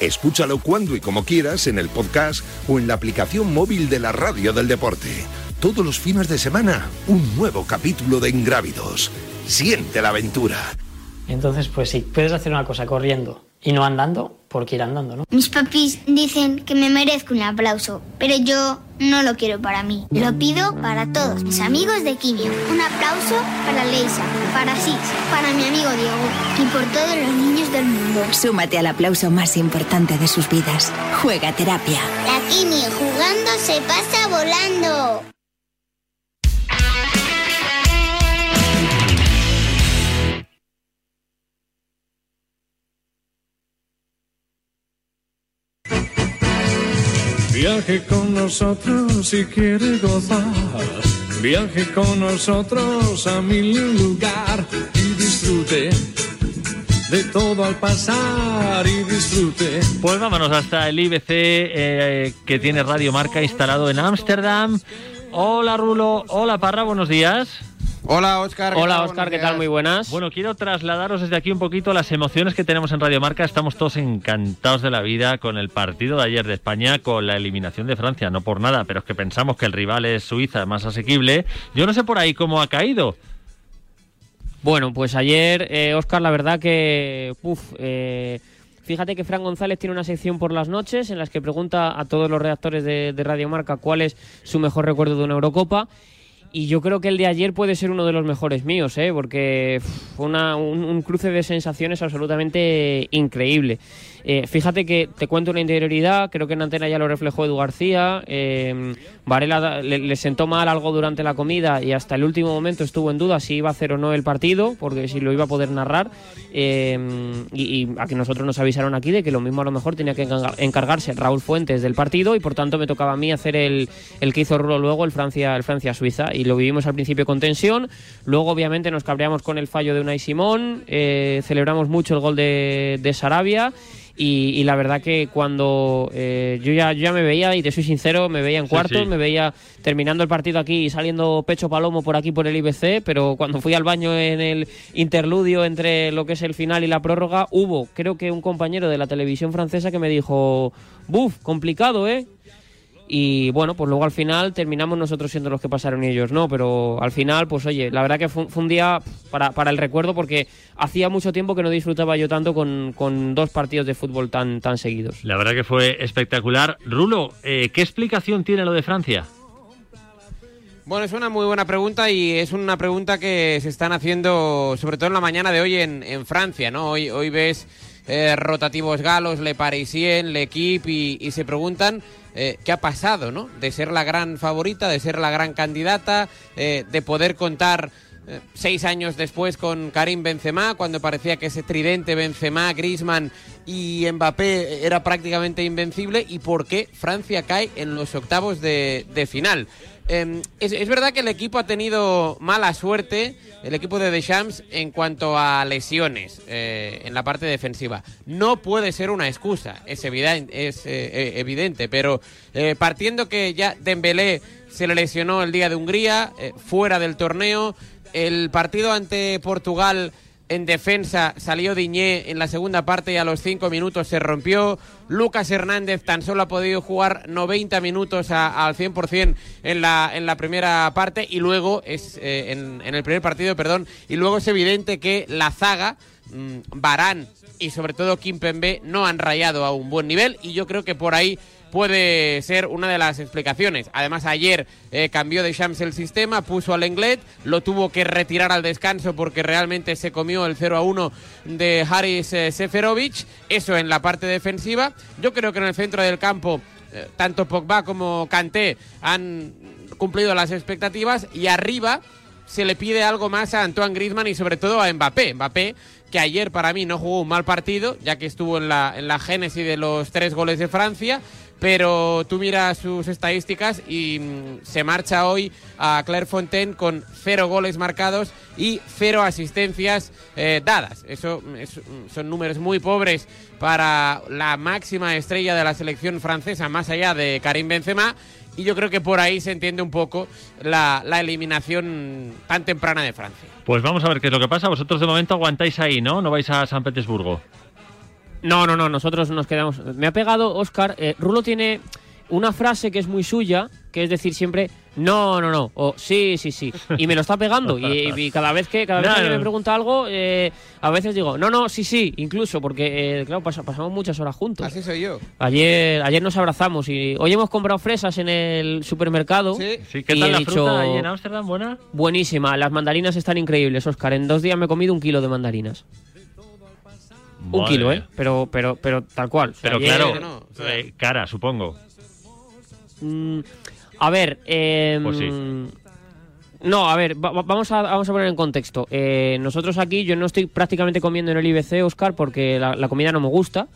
Escúchalo cuando y como quieras en el podcast o en la aplicación móvil de la Radio del Deporte. Todos los fines de semana, un nuevo capítulo de Ingrávidos. Siente la aventura. Entonces, pues sí, puedes hacer una cosa corriendo y no andando, porque ir andando, ¿no? Mis papis dicen que me merezco un aplauso, pero yo no lo quiero para mí. Lo pido para todos mis amigos de Quimio. Un aplauso para Leisa, para Six, para mi amigo Diego y por todos los niños del mundo. Súmate al aplauso más importante de sus vidas. Juega terapia. La Quimio jugando se pasa volando. Viaje con nosotros si quiere gozar. Viaje con nosotros a mi lugar y disfrute de todo al pasar y disfrute. Pues vámonos hasta el IBC eh, que tiene Radio Marca instalado en Ámsterdam. Hola Rulo, hola Parra, buenos días. Hola Oscar. Hola Oscar, ¿qué tal? Muy buenas. Bueno, quiero trasladaros desde aquí un poquito las emociones que tenemos en Radio Marca. Estamos todos encantados de la vida con el partido de ayer de España, con la eliminación de Francia. No por nada, pero es que pensamos que el rival es Suiza, más asequible. Yo no sé por ahí cómo ha caído. Bueno, pues ayer, eh, Oscar, la verdad que... Uf, eh, Fíjate que Fran González tiene una sección por las noches en las que pregunta a todos los redactores de, de Radio Marca cuál es su mejor recuerdo de una Eurocopa. Y yo creo que el de ayer puede ser uno de los mejores míos, ¿eh? porque fue una, un, un, cruce de sensaciones absolutamente increíble. Eh, fíjate que te cuento una interioridad, creo que en antena ya lo reflejó Edu García. Eh, Varela le, sentó mal algo durante la comida y hasta el último momento estuvo en duda si iba a hacer o no el partido, porque si lo iba a poder narrar. Eh, y, y a que nosotros nos avisaron aquí de que lo mismo a lo mejor tenía que encargarse Raúl Fuentes del partido y por tanto me tocaba a mí hacer el, el que hizo Rulo luego, el Francia, el Francia-Suiza. Y lo vivimos al principio con tensión. Luego, obviamente, nos cabreamos con el fallo de Unai Simón. Eh, celebramos mucho el gol de, de Sarabia. Y, y, la verdad que cuando eh, yo, ya, yo ya me veía, y te soy sincero, me veía en sí, sí. me veía terminando el partido aquí y saliendo pecho palomo por aquí por el IBC, pero cuando fui al baño en el interludio entre lo que es el final y la prórroga, hubo, creo que un compañero de la televisión francesa que me dijo, buf, complicado, ¿eh? Y bueno, pues luego al final terminamos nosotros siendo los que pasaron y ellos no, pero al final, pues oye, la verdad que fue, fue un día para, para, el recuerdo porque hacía mucho tiempo que no disfrutaba yo tanto con, con, dos partidos de fútbol tan, tan seguidos. La verdad que fue espectacular. Rulo, eh, ¿qué explicación tiene lo de Francia? Bueno, es una muy buena pregunta y es una pregunta que se están haciendo sobre todo en la mañana de hoy en, en Francia, ¿no? Hoy, hoy ves eh, rotativos galos, Le Parisien, L'Equipe y, y se preguntan eh, qué ha pasado, ¿no? De ser la gran favorita, de ser la gran candidata, eh, de poder contar seis años después con Karim Benzema, cuando parecía que ese tridente Benzema, Griezmann y Mbappé era prácticamente invencible, y por qué Francia cae en los octavos de, de final. Eh, es, verdad que el equipo ha tenido mala suerte, el equipo de Deschamps, en cuanto a lesiones eh, en la parte defensiva. No puede ser una excusa, es evidente, es, eh, evidente pero eh, partiendo que ya Dembélé se le lesionó el día de Hungría, eh, fuera del torneo, el partido ante Portugal en defensa salió Diñé en la segunda parte y a los cinco minutos se rompió. Lucas Hernández tan solo ha podido jugar 90 minutos a, al 100% en la, en la primera parte y luego es eh, en, el primer partido, perdón, y luego es evidente que la zaga, mmm, Barán y sobre todo Kimpembe no han rayado a un buen nivel y yo creo que por ahí puede ser una de las explicaciones. Además, ayer eh, cambió de Shams el sistema, puso al Englet, lo tuvo que retirar al descanso porque realmente se comió el 0 a 1 de Haris eh, Seferovic. Eso en la parte defensiva. Yo creo que en el centro del campo eh, tanto Pogba como Kanté han cumplido las expectativas y arriba se le pide algo más a Antoine Griezmann y sobre todo a Mbappé. Mbappé que ayer para mí no jugó un mal partido, ya que estuvo en la, en la génesis de los tres goles de Francia, pero tú miras sus estadísticas y mm, se marcha hoy a Clairefontaine con cero goles marcados y cero asistencias eh, dadas. Eso es- son números muy pobres para la máxima estrella de la selección francesa, más allá de Karim Benzema. Y yo creo que por ahí se entiende un poco la eliminación tan temprana de Francia. Pues vamos a ver qué es lo que pasa. Vosotros de momento aguantáis ahí, ¿no? No vais a San Petersburgo. No, no, no, nosotros nos quedamos. Me ha pegado Oscar. eh, Rulo tiene una frase que es muy suya, que es decir siempre no, no, no, o sí, sí, sí. Y me lo está pegando. Y, y cada vez que cada vez No, que no. me pregunta algo, eh, a veces digo no, no, sí, sí, incluso, porque eh, claro, pas- pasamos muchas horas juntos. Así soy yo. Ayer, ayer nos abrazamos y hoy hemos comprado fresas en el supermercado. Sí, ¿qué y tal he la dicho, fruta ahí en Ámsterdam? ¿Buena? Buenísima, las mandarinas están increíbles, Oscar. En dos días me he comido un kilo de mandarinas. Un Madre kilo, ¿eh? Pero, pero, pero tal cual. O sea, Pero ayer- claro, eh, cara, supongo. Mm, a ver, eh, Pues sí. No, a ver, va- va- vamos, a, vamos a poner en contexto. Eh, nosotros aquí, yo no estoy prácticamente comiendo en el IBC, Oscar, porque la, la comida no me gusta.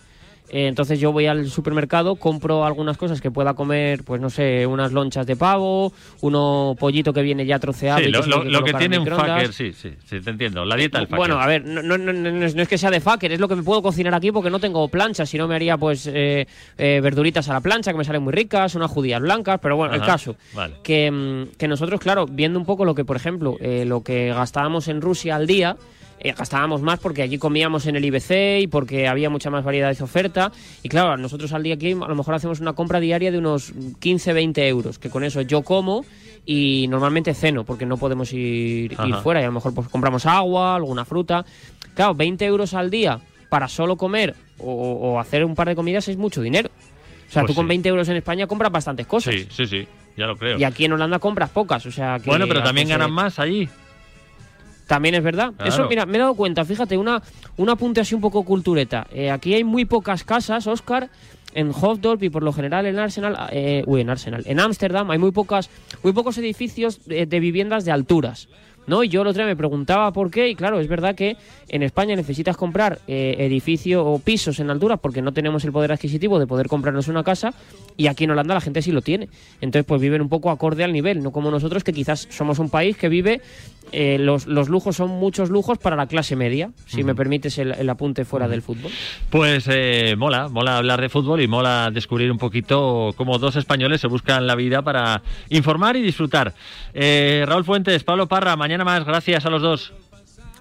Eh, entonces yo voy al supermercado, compro algunas cosas que pueda comer, pues no sé, unas lonchas de pavo, uno pollito que viene ya troceado. Sí, y lo, tiene lo- lo que tiene un fucker, sí, sí, sí, te entiendo. La dieta del fucker. Bueno, a ver, no, no, no, no es que sea de fucker, es lo que me puedo cocinar aquí porque no tengo plancha, si no me haría pues eh, eh, verduritas a la plancha que me salen muy ricas, unas judías blancas, pero bueno, el caso. Vale. Que, mm, que nosotros, claro, viendo un poco lo que, por ejemplo, eh, lo que gastábamos en Rusia al día, eh, gastábamos más porque allí comíamos en el IBC y porque había mucha más variedad de oferta. Y claro, nosotros al día aquí a lo mejor hacemos una compra diaria de unos 15-20 euros, que con eso yo como y normalmente ceno porque no podemos ir, fuera y a lo mejor pues compramos agua, alguna fruta. Claro, 20 euros al día para solo comer o, o hacer un par de comidas es mucho dinero. O sea, Pues tú con sí. 20 euros en España compras bastantes cosas. Sí, sí, sí, ya lo creo. Y aquí en Holanda compras pocas, o sea que... Bueno, pero también ganan más allí. También es verdad. Claro. Eso, mira, me he dado cuenta, fíjate, una, un apunte así un poco cultureta. Eh, aquí hay muy pocas casas, Oscar, en Hofdorp y por lo general en Arsenal, eh, uy, en Arsenal, en Ámsterdam hay muy pocas, muy pocos edificios eh, de viviendas de alturas. ¿No? Y yo el otro día me preguntaba por qué, y claro, es verdad que en España necesitas comprar eh, edificio o pisos en altura porque no tenemos el poder adquisitivo de poder comprarnos una casa, y aquí en Holanda la gente sí lo tiene. Entonces, pues viven un poco acorde al nivel, no como nosotros que quizás somos un país que vive, eh, los, los lujos son muchos lujos para la clase media, si me permites el, el apunte fuera del fútbol. Pues eh, mola, mola hablar de fútbol y mola descubrir un poquito cómo dos españoles se buscan la vida para informar y disfrutar. Eh, Raúl Fuentes, Pablo Parra, mañana más, gracias a los dos.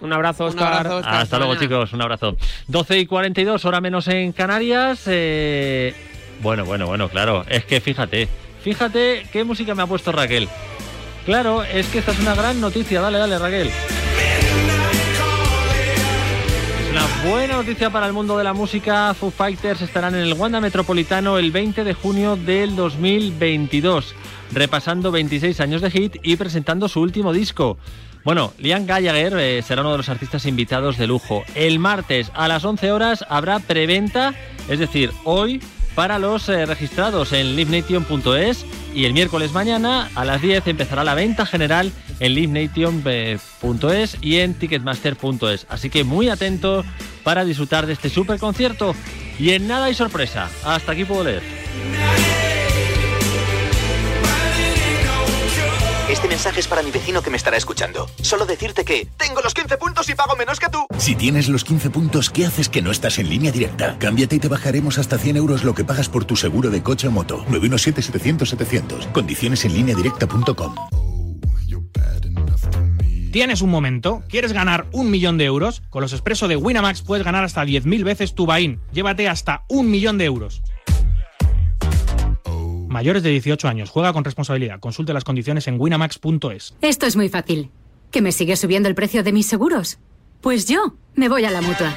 Un abrazo, Un abrazo, Oscar. Hasta luego, chicos, un abrazo. 12 y 42, hora menos en Canarias. eh, Bueno, bueno, bueno, claro, es que fíjate, fíjate qué música me ha puesto Raquel. Claro, es que esta es una gran noticia, dale, dale, Raquel. Es una buena noticia para el mundo de la música. Foo Fighters estarán en el Wanda Metropolitano el 20 de junio del 2022, repasando 26 años de hit y presentando su último disco. Bueno, Liam Gallagher eh, será uno de los artistas invitados de lujo. El martes a las 11 horas habrá preventa, es decir, hoy para los eh, registrados en livenation.es y el miércoles mañana a las 10 empezará la venta general en livenation.es y en ticketmaster.es. Así que muy atento para disfrutar de este super concierto. Y en nada hay sorpresa. Hasta aquí puedo leer. Este mensaje es para mi vecino que me estará escuchando. Solo decirte que tengo los 15 puntos y pago menos que tú. Si tienes los 15 puntos, ¿qué haces que no estás en línea directa? Cámbiate y te bajaremos hasta 100 euros lo que pagas por tu seguro de coche o moto. 917-700-700. Condiciones en línea directa.com. ¿Tienes un momento? ¿Quieres ganar un millón de euros? Con los expresos de Winamax puedes ganar hasta 10.000 veces tu Bain. Llévate hasta un millón de euros. Mayores de 18 años. Juega con responsabilidad. Consulte las condiciones en winamax.es. Esto es muy fácil. ¿Que me sigue subiendo el precio de mis seguros? Pues yo me voy a la mutua.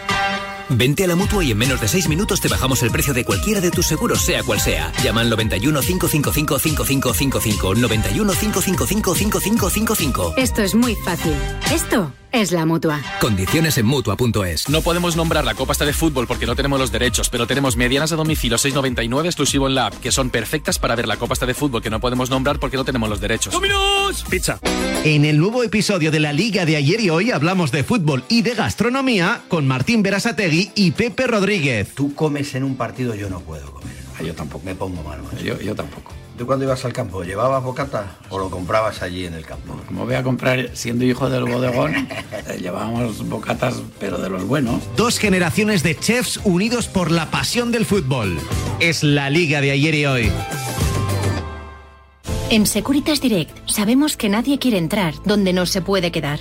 Vente a la mutua y en menos de 6 minutos te bajamos el precio de cualquiera de tus seguros, sea cual sea. Llama al 91 555 5555. 91 555 5555. Esto es muy fácil. Esto es la mutua. Condiciones en Mutua.es. No podemos nombrar la Copa esta de fútbol porque no tenemos los derechos, pero tenemos medianas a domicilio 6.99 exclusivo en la app, que son perfectas para ver la Copa esta de fútbol que no podemos nombrar porque no tenemos los derechos. ¡Dominos! Pizza. En el nuevo episodio de la Liga de ayer y hoy hablamos de fútbol y de gastronomía con Martín Berasategui y Pepe Rodríguez. Tú comes en un partido, yo no puedo comer. Ah, yo tampoco. Me pongo mal. Yo, yo tampoco. ¿Tú cuando ibas al campo, llevabas bocata o lo comprabas allí en el campo? Como voy a comprar, siendo hijo del bodegón, eh, llevábamos bocatas, pero de los buenos. Dos generaciones de chefs unidos por la pasión del fútbol. Es la Liga de ayer y hoy. En Securitas Direct sabemos que nadie quiere entrar donde no se puede quedar.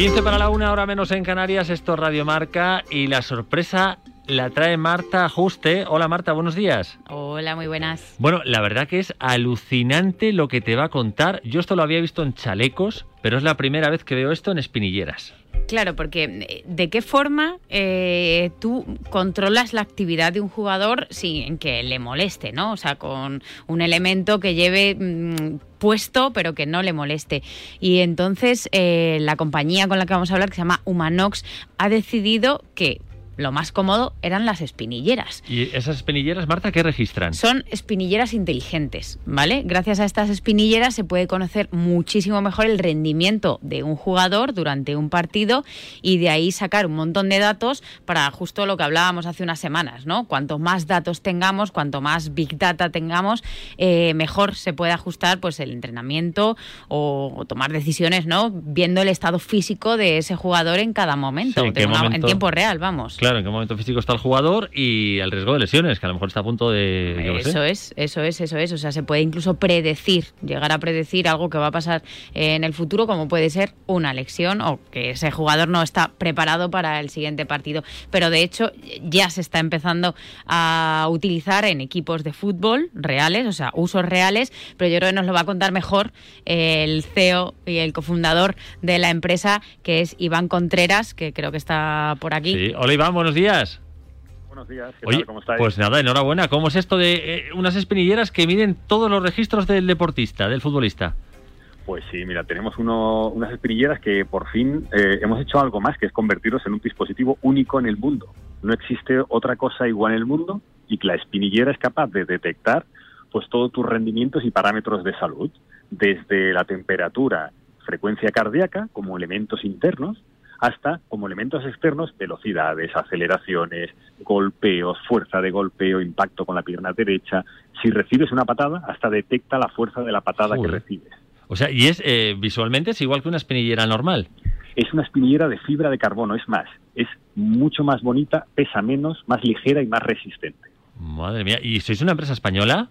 15 para la una, hora menos en Canarias, esto es Radio Marca y la sorpresa la trae Marta Ajuste. Hola Marta, buenos días. Hola, muy buenas. Bueno, la verdad que es alucinante lo que te va a contar. Yo esto lo había visto en chalecos, pero es la primera vez que veo esto en espinilleras. Claro, porque eh, ¿de qué forma eh, tú controlas la actividad de un jugador sin que le moleste, ¿no? O sea, con un elemento que lleve mm, puesto pero que no le moleste. Y entonces eh, la compañía con la que vamos a hablar, que se llama Humanox, ha decidido que lo más cómodo eran las espinilleras. ¿Y esas espinilleras, Marta, qué registran? Son espinilleras inteligentes, ¿vale? Gracias a estas espinilleras se puede conocer muchísimo mejor el rendimiento de un jugador durante un partido y de ahí sacar un montón de datos para justo lo que hablábamos hace unas semanas, ¿no? Cuanto más datos tengamos, cuanto más big data tengamos, eh, mejor se puede ajustar pues el entrenamiento o, o tomar decisiones, ¿no? Viendo el estado físico de ese jugador en cada momento, Sí, ¿en de una- en momento? tiempo real, vamos. Claro, en qué momento físico está el jugador y el riesgo de lesiones, que a lo mejor está a punto de... sé. Eso es, eso es, eso es. O sea, se puede incluso predecir, llegar a predecir algo que va a pasar eh, en el futuro, como puede ser una lesión o que ese jugador no está preparado para el siguiente partido. Pero de hecho, ya se está empezando a utilizar en equipos de fútbol reales, o sea, usos reales. Pero yo creo que nos lo va a contar mejor el CEO y el cofundador de la empresa, que es Iván Contreras, que creo que está por aquí. Sí. Hola Iván, buenos días. Buenos días, ¿qué Oye, tal? ¿Cómo estáis? pues nada, enhorabuena. ¿Cómo es esto de eh, unas espinilleras que miden todos los registros del deportista, del futbolista? Pues sí, mira, tenemos uno- unas espinilleras que por fin eh, hemos hecho algo más, que es convertirlos en un dispositivo único en el mundo. No existe otra cosa igual en el mundo y que la espinillera es capaz de detectar pues todos tus rendimientos y parámetros de salud, desde la temperatura, frecuencia cardíaca como elementos internos, hasta como elementos externos, velocidades, aceleraciones, golpeos, fuerza de golpeo, impacto con la pierna derecha. Si recibes una patada, hasta detecta la fuerza de la patada que recibes. O sea, y es eh, visualmente es igual que una espinillera normal. Es una espinillera de fibra de carbono, es más, es mucho más bonita, pesa menos, más ligera y más resistente. Madre mía, ¿y sois una empresa española?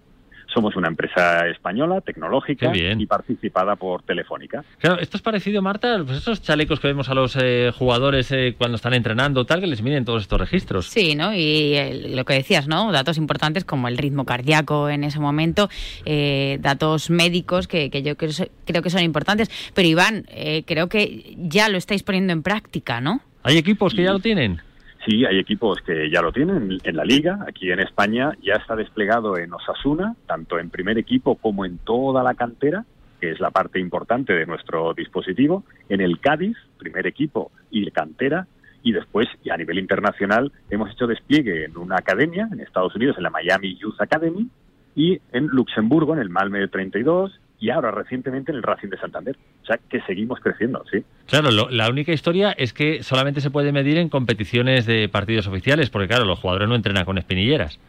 Somos una empresa española, tecnológica bien. y participada por Telefónica. Claro, esto es parecido, Marta, pues esos chalecos que vemos a los eh, jugadores eh, cuando están entrenando, tal, que les miden todos estos registros. Sí, ¿no? Y el- lo que decías, ¿no? Datos importantes como el ritmo cardíaco en ese momento, eh, datos médicos que, que yo creo, creo que son importantes. Pero Iván, eh, creo que ya lo estáis poniendo en práctica, ¿no? ¿Hay equipos que ya lo tienen? Sí, hay equipos que ya lo tienen en la liga. Aquí en España ya está desplegado en Osasuna, tanto en primer equipo como en toda la cantera, que es la parte importante de nuestro dispositivo. En el Cádiz, primer equipo y cantera. Y después, a nivel internacional, hemos hecho despliegue en una academia en Estados Unidos, en la Miami Youth Academy, y en Luxemburgo, en el Malme 32, y ahora recientemente en el Racing de Santander. O sea que seguimos creciendo, sí. Claro, lo- la única historia es que solamente se puede medir en competiciones de partidos oficiales, porque claro, los jugadores no entrenan con espinilleras.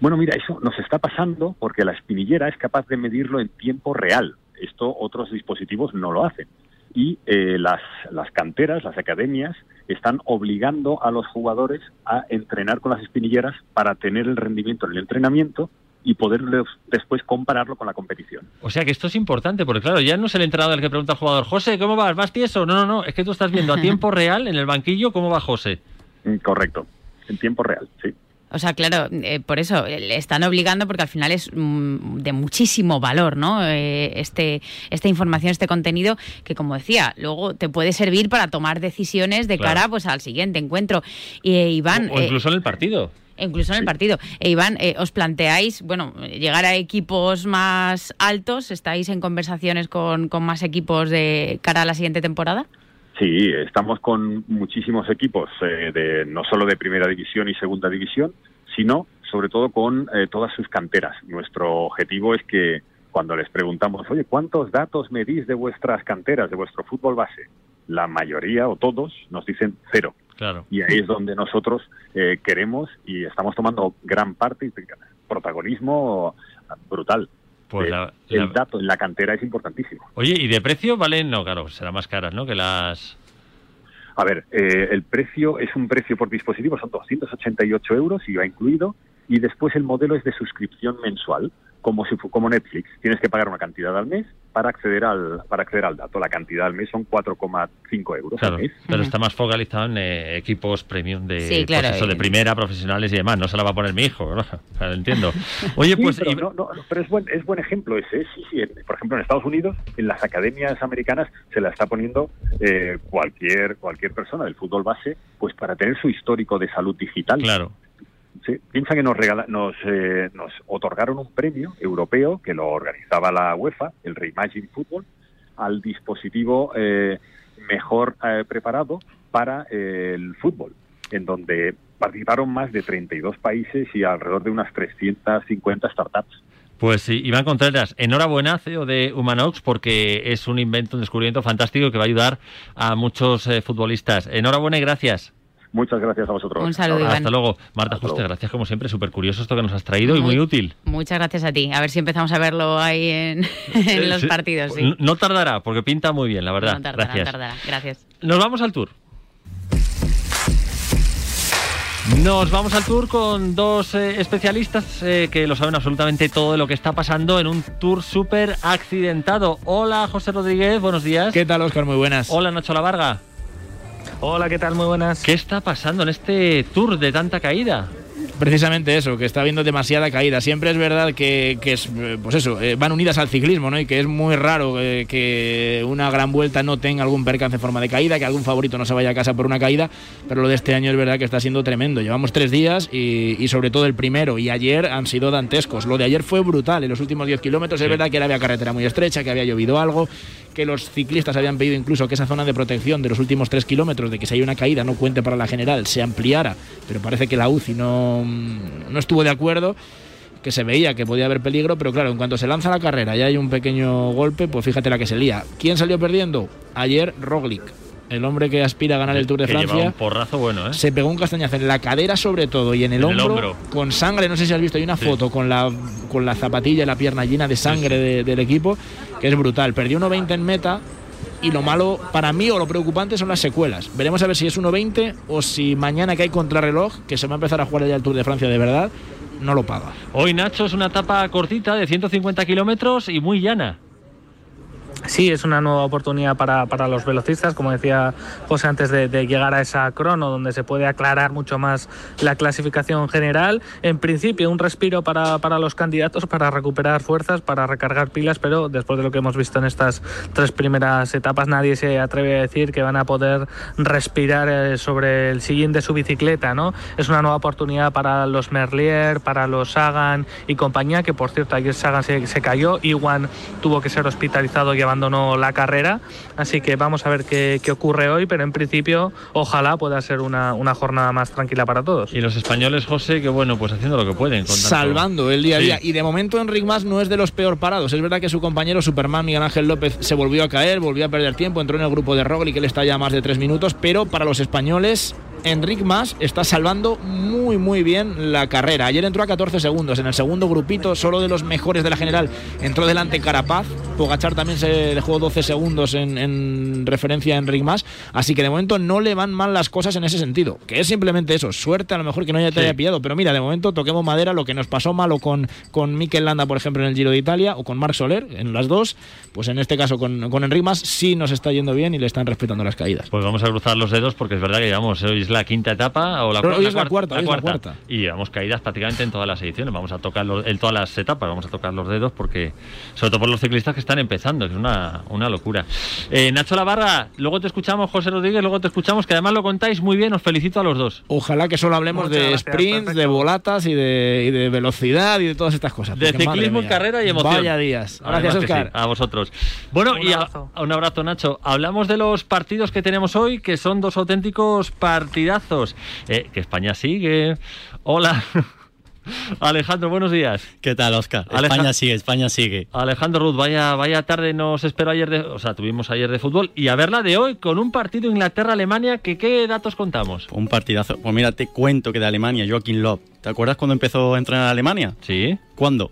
Bueno, mira, eso nos está pasando porque la espinillera es capaz de medirlo en tiempo real. Esto otros dispositivos no lo hacen. Y eh, las, las canteras, las academias, están obligando a los jugadores a entrenar con las espinilleras para tener el rendimiento en el entrenamiento y poder después compararlo con la competición. O sea que esto es importante, porque claro, ya no es el entrenador el que pregunta al jugador, José, ¿cómo vas? ¿Vas tieso? No, no, no, es que tú estás viendo a tiempo real en el banquillo cómo va José. Mm, correcto, en tiempo real, sí. O sea, claro, eh, por eso le están obligando porque al final es mm, de muchísimo valor, ¿no? Eh, este, esta información, este contenido que, como decía, luego te puede servir para tomar decisiones de cara pues al siguiente encuentro. Y eh, Iván, o, incluso en el partido incluso en el partido. E Iván, ¿os planteáis, bueno, llegar a equipos más altos? ¿Estáis en conversaciones con, con, más equipos de cara a la siguiente temporada? Sí, estamos con muchísimos equipos, eh, de, no solo de primera división y segunda división, sino sobre todo con eh, todas sus canteras. Nuestro objetivo es que cuando les preguntamos, oye, ¿cuántos datos medís de vuestras canteras, de vuestro fútbol base? La mayoría o todos nos dicen cero. Claro. Y ahí es donde nosotros eh, queremos y estamos tomando gran parte y protagonismo brutal. Pues el dato en la cantera es importantísimo. Oye, ¿y de precio valen? No, claro, será más caras, ¿no? Que las... A ver, eh, el precio es un precio por dispositivo, son 288 euros, y va incluido, y después el modelo es de suscripción mensual como si como Netflix. Tienes que pagar una cantidad al mes para acceder al para acceder al dato. La cantidad al mes son 4,5 euros al mes. Pero está más focalizado en eh, equipos premium de, sí, pues de primera, profesionales y demás. No se la va a poner mi hijo, ¿no? entiendo. Oye, pues... pero, pero es, buen, es buen ejemplo ese. Sí, sí. por ejemplo, en Estados Unidos, en las academias americanas, se la está poniendo eh, cualquier, cualquier persona del fútbol base, pues para tener su histórico de salud digital. Claro. Sí, piensa que nos, regala, nos, eh, nos otorgaron un premio europeo que lo organizaba la UEFA, el Reimagine Football, al dispositivo eh, mejor eh, preparado para el fútbol, en donde participaron más de 32 países y alrededor de unas 350 startups. Pues sí, Iván Contreras, enhorabuena, CEO de Humanox, porque es un invento, un descubrimiento fantástico que va a ayudar a muchos futbolistas. Enhorabuena y gracias. Muchas gracias a vosotros. Un saludo, Iván. Hasta luego. Marta Juste, gracias como siempre. Súper curioso esto que nos has traído y muy útil. Muchas gracias a ti. A ver si empezamos a verlo ahí en, los partidos. No tardará, porque pinta muy bien, la verdad. No tardará, gracias. No tardará. Gracias. Nos vamos al tour. Nos vamos al tour con dos eh, especialistas eh, que lo saben absolutamente todo de lo que está pasando en un tour súper accidentado. Hola José Rodríguez, buenos días. ¿Qué tal Oscar? Muy buenas. Hola Nacho La Varga. Hola, ¿qué tal? Muy buenas. ¿Qué está pasando en este tour de tanta caída? precisamente eso, que está habiendo demasiada caída. Siempre es verdad que, es, pues eso, eh, van unidas al ciclismo, ¿no? Y que es muy raro eh, que una gran vuelta no tenga algún percance en forma de caída, que algún favorito no se vaya a casa por una caída, pero lo de este año es verdad que está siendo tremendo. Llevamos tres días y, sobre todo el primero y ayer han sido dantescos. Lo de ayer fue brutal, en los últimos 10 kilómetros es verdad que había carretera muy estrecha, que había llovido algo, que los ciclistas habían pedido incluso que esa zona de protección de los últimos 3 kilómetros, de que si hay una caída no cuente para la general, se ampliara, pero parece que la UCI no no estuvo de acuerdo que se veía que podía haber peligro, pero claro, en cuanto se lanza la carrera y hay un pequeño golpe, pues fíjate la que se lía. ¿Quién salió perdiendo? Ayer Roglic, el hombre que aspira a ganar el Tour de Francia. un porrazo bueno, ¿eh? Se pegó un castañazo en la cadera sobre todo y en el, hombro, con sangre, no sé si has visto, hay una foto con la, con la zapatilla y la pierna llena de sangre del equipo, que es brutal. Perdió 1.20 en meta, y lo malo para mí o lo preocupante son las secuelas. Veremos a ver si es 1.20 o si mañana que hay contrarreloj, que se va a empezar a jugar ya el Tour de Francia de verdad, no lo paga. Hoy Nacho es una etapa cortita de 150 kilómetros y muy llana. Sí, es una nueva oportunidad para, para los velocistas, como decía José antes de, llegar a esa crono, donde se puede aclarar mucho más la clasificación general. En principio, un respiro para, para los candidatos para recuperar fuerzas, para recargar pilas, pero después de lo que hemos visto en estas tres primeras etapas, nadie se atreve a decir que van a poder respirar eh, sobre el sillín de su bicicleta. ¿no? Es una nueva oportunidad para los Merlier, para los Sagan y compañía, que por cierto ayer Sagan se, se cayó, Iwan tuvo que ser hospitalizado y abandonó la carrera. Así que vamos a ver qué, ocurre hoy, pero en principio ojalá pueda ser una, jornada más tranquila para todos. Y los españoles, José, que bueno, pues haciendo lo que pueden. Salvando el día a día. Y de momento Enric Mas no es de los peor parados. Es verdad que su compañero Superman Miguel Ángel López se volvió a caer, volvió a perder tiempo, entró en el grupo de Roglic, que le está ya más de tres minutos, pero para los españoles Enric Mas está salvando muy muy bien la carrera. Ayer entró a 14 segundos. En el segundo grupito, solo de los mejores de la general. Entró delante Carapaz, Pogachar también se dejó 12 segundos en, en referencia a Enric Mas, así que de momento no le van mal las cosas en ese sentido, que es simplemente eso, suerte a lo mejor que no haya te haya pillado, pero mira, de momento toquemos madera, lo que nos pasó malo con, con Mikel Landa, por ejemplo, en el Giro de Italia, o con Marc Soler, en las dos, pues en este caso con, con Enric Mas sí nos está yendo bien y le están respetando las caídas. Pues vamos a cruzar los dedos porque es verdad que llevamos, hoy es la quinta etapa o la, cuarta- hoy es la cuarta, hoy es la cuarta. Y llevamos caídas prácticamente en todas las ediciones. Vamos a tocar los- en todas las etapas, vamos a tocar los dedos porque, sobre todo por los ciclistas que están empezando, que es una, una locura. Eh, Nacho Lavarga, luego te escuchamos, José Rodríguez, luego te escuchamos, que además lo contáis muy bien, os felicito a los dos. Ojalá que solo hablemos Muchas de gracias, sprints, de volatas y de, y de velocidad y de todas estas cosas. De ciclismo en carrera y emoción. Vaya días. Gracias, Oscar. sí, a vosotros. Bueno, y a- un abrazo, Nacho. Hablamos de los partidos que tenemos hoy, que son dos auténticos partidazos. Eh, que España sigue. Hola. Alejandro, buenos días. ¿Qué tal, Oscar? España sigue, España sigue. Alejandro Ruth, vaya, vaya tarde nos esperó ayer de, o sea, tuvimos ayer de fútbol y a verla de hoy con un partido Inglaterra-Alemania, que qué datos contamos. Un partidazo. Pues mira, te cuento que de Alemania, Joaquín Love. ¿Te acuerdas cuando empezó a entrenar a Alemania? Sí. ¿Cuándo?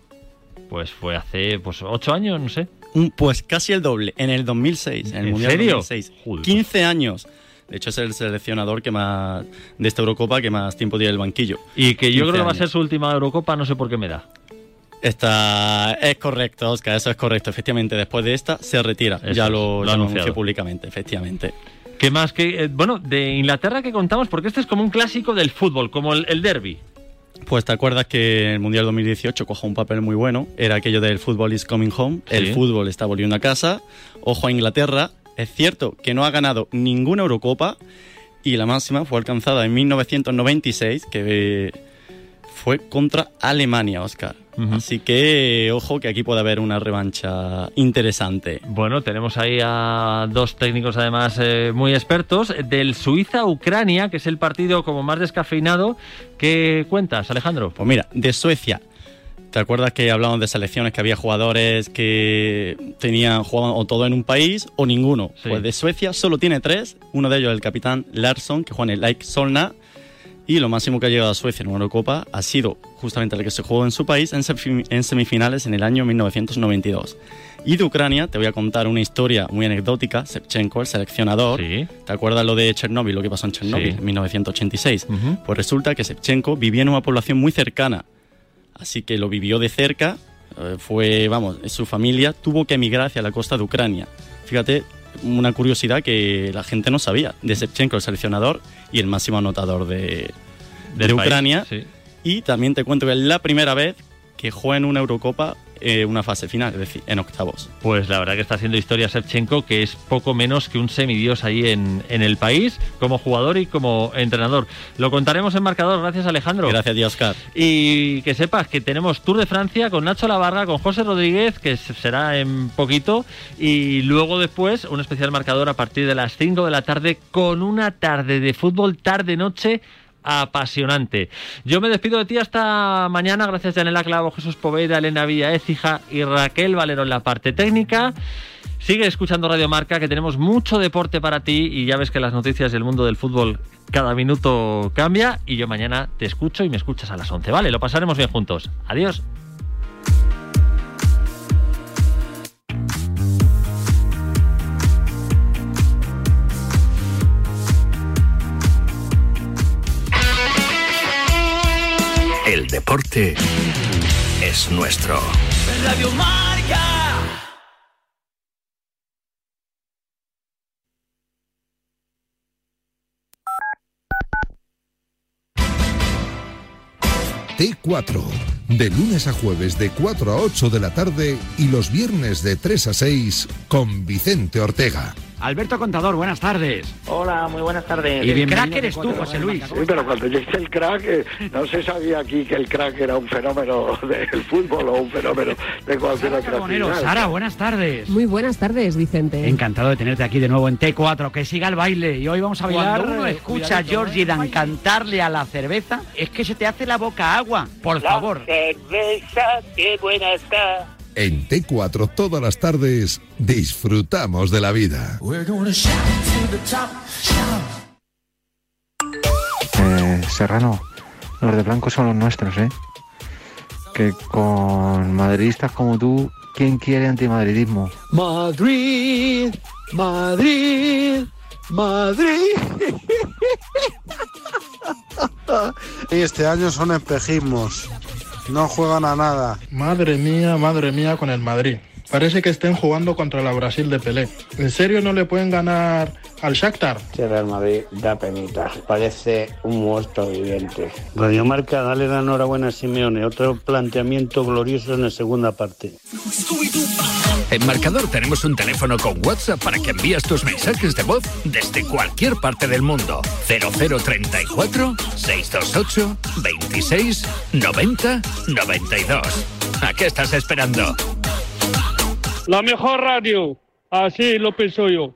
Pues fue hace pues ocho años, no sé. Un- pues casi el doble, en el 2006, en el ¿En Mundial serio? 2006. Joder. 15 años. De hecho, es el seleccionador que más de esta Eurocopa que más tiempo tiene el banquillo. Y que yo 15 creo que va a ser su última Eurocopa, no sé por qué me da. Esta es correcto, Oscar, eso es correcto. Efectivamente, después de esta se retira. Eso ya lo, lo anunció públicamente, efectivamente. ¿Qué más que eh, bueno, de Inglaterra que contamos? Porque este es como un clásico del fútbol, como el, el derby. Pues te acuerdas que en el Mundial 2018 cojo un papel muy bueno, era aquello del fútbol is coming home, el fútbol está volviendo a casa, ojo a Inglaterra, es cierto que no ha ganado ninguna Eurocopa y la máxima fue alcanzada en 1996, que eh, fue contra Alemania, Oscar. Así que ojo que aquí puede haber una revancha interesante. Bueno, tenemos ahí a dos técnicos además eh, muy expertos. Del Suiza-Ucrania, que es el partido como más descafeinado. ¿Qué cuentas, Alejandro? Pues mira, de Suecia. ¿Te acuerdas que hablábamos de selecciones que había jugadores que tenían jugaban o todo en un país o ninguno? Sí. Pues de Suecia solo tiene tres. Uno de ellos el capitán Larsson, que juega en el Like Solna. Y lo máximo que ha llegado a Suecia en una Eurocopa ha sido justamente el que se jugó en su país en, semi- en semifinales en el año 1992. Y de Ucrania te voy a contar una historia muy anecdótica. Shevchenko, el seleccionador. ¿Te acuerdas lo de Chernóbil, lo que pasó en Chernóbil Sí. en 1986? Pues resulta que Shevchenko vivía en una población muy cercana Así que lo vivió de cerca. eh, Fue, vamos, su familia tuvo que emigrar hacia la costa de Ucrania. Fíjate, una curiosidad que la gente no sabía. De Shevchenko, el seleccionador y el máximo anotador de, Del de país, Ucrania. sí. Y también te cuento que es la primera vez que juega en una Eurocopa eh, una fase final, es decir, en octavos. Pues la verdad que está haciendo historia Shevchenko, que es poco menos que un semidios ahí en, en el país, como jugador y como entrenador. Lo contaremos en marcador, gracias Alejandro. Gracias, a ti, Oscar. Y que sepas que tenemos Tour de Francia con Nacho Lavarra, con José Rodríguez, que será en poquito, y luego después un especial marcador a partir de las 5 de la tarde con una tarde de fútbol tarde-noche apasionante. Yo me despido de ti hasta mañana, gracias a Yanela Clavo, Jesús Poveda, Elena Villa Écija y Raquel Valero en la parte técnica. Sigue escuchando Radio Marca, que tenemos mucho deporte para ti y ya ves que las noticias del mundo del fútbol cada minuto cambia y yo mañana te escucho y me escuchas a las 11, ¿vale? Lo pasaremos bien juntos. Adiós. El deporte es nuestro. Radio Marca. T4, de lunes a jueves de 4 a 8 de la tarde y los viernes de 3 a 6 con Vicente Ortega. Alberto Contador, buenas tardes. Hola, muy buenas tardes. Y El crack eres tú, T4 José Luis. Sí, pero cuando yo hice el crack, eh, no se sabía aquí que el crack era un fenómeno del fútbol o un fenómeno de cualquier otra actividad. Sara, buenas tardes. Muy buenas tardes, Vicente. Encantado de tenerte aquí de nuevo en T4, que siga el baile. Y hoy vamos a bailar. Cuando uno escucha a Georgie ¿eh? Dan cantarle a la cerveza, es que se te hace la boca agua. Por favor. cerveza, qué buena está. En T4 todas las tardes disfrutamos de la vida. Shout. Serrano, los de blanco son los nuestros, ¿eh? Que con madridistas como tú, ¿quién quiere antimadridismo? Madrid, Madrid, Madrid. Y este año son espejismos. No juegan a nada. Madre mía, madre mía con el Madrid. Parece que estén jugando contra la Brasil de Pelé. ¿En serio no le pueden ganar al Shakhtar? Sí, Real Madrid da penita. Parece un monstruo viviente. Radio Marca, dale la enhorabuena a Simeone. Otro planteamiento glorioso en la segunda parte. En Marcador tenemos un teléfono con WhatsApp para que envíes tus mensajes de voz desde cualquier parte del mundo. 0034 628 26 90 92. ¿A qué estás esperando? La mejor radio. Así lo pienso yo.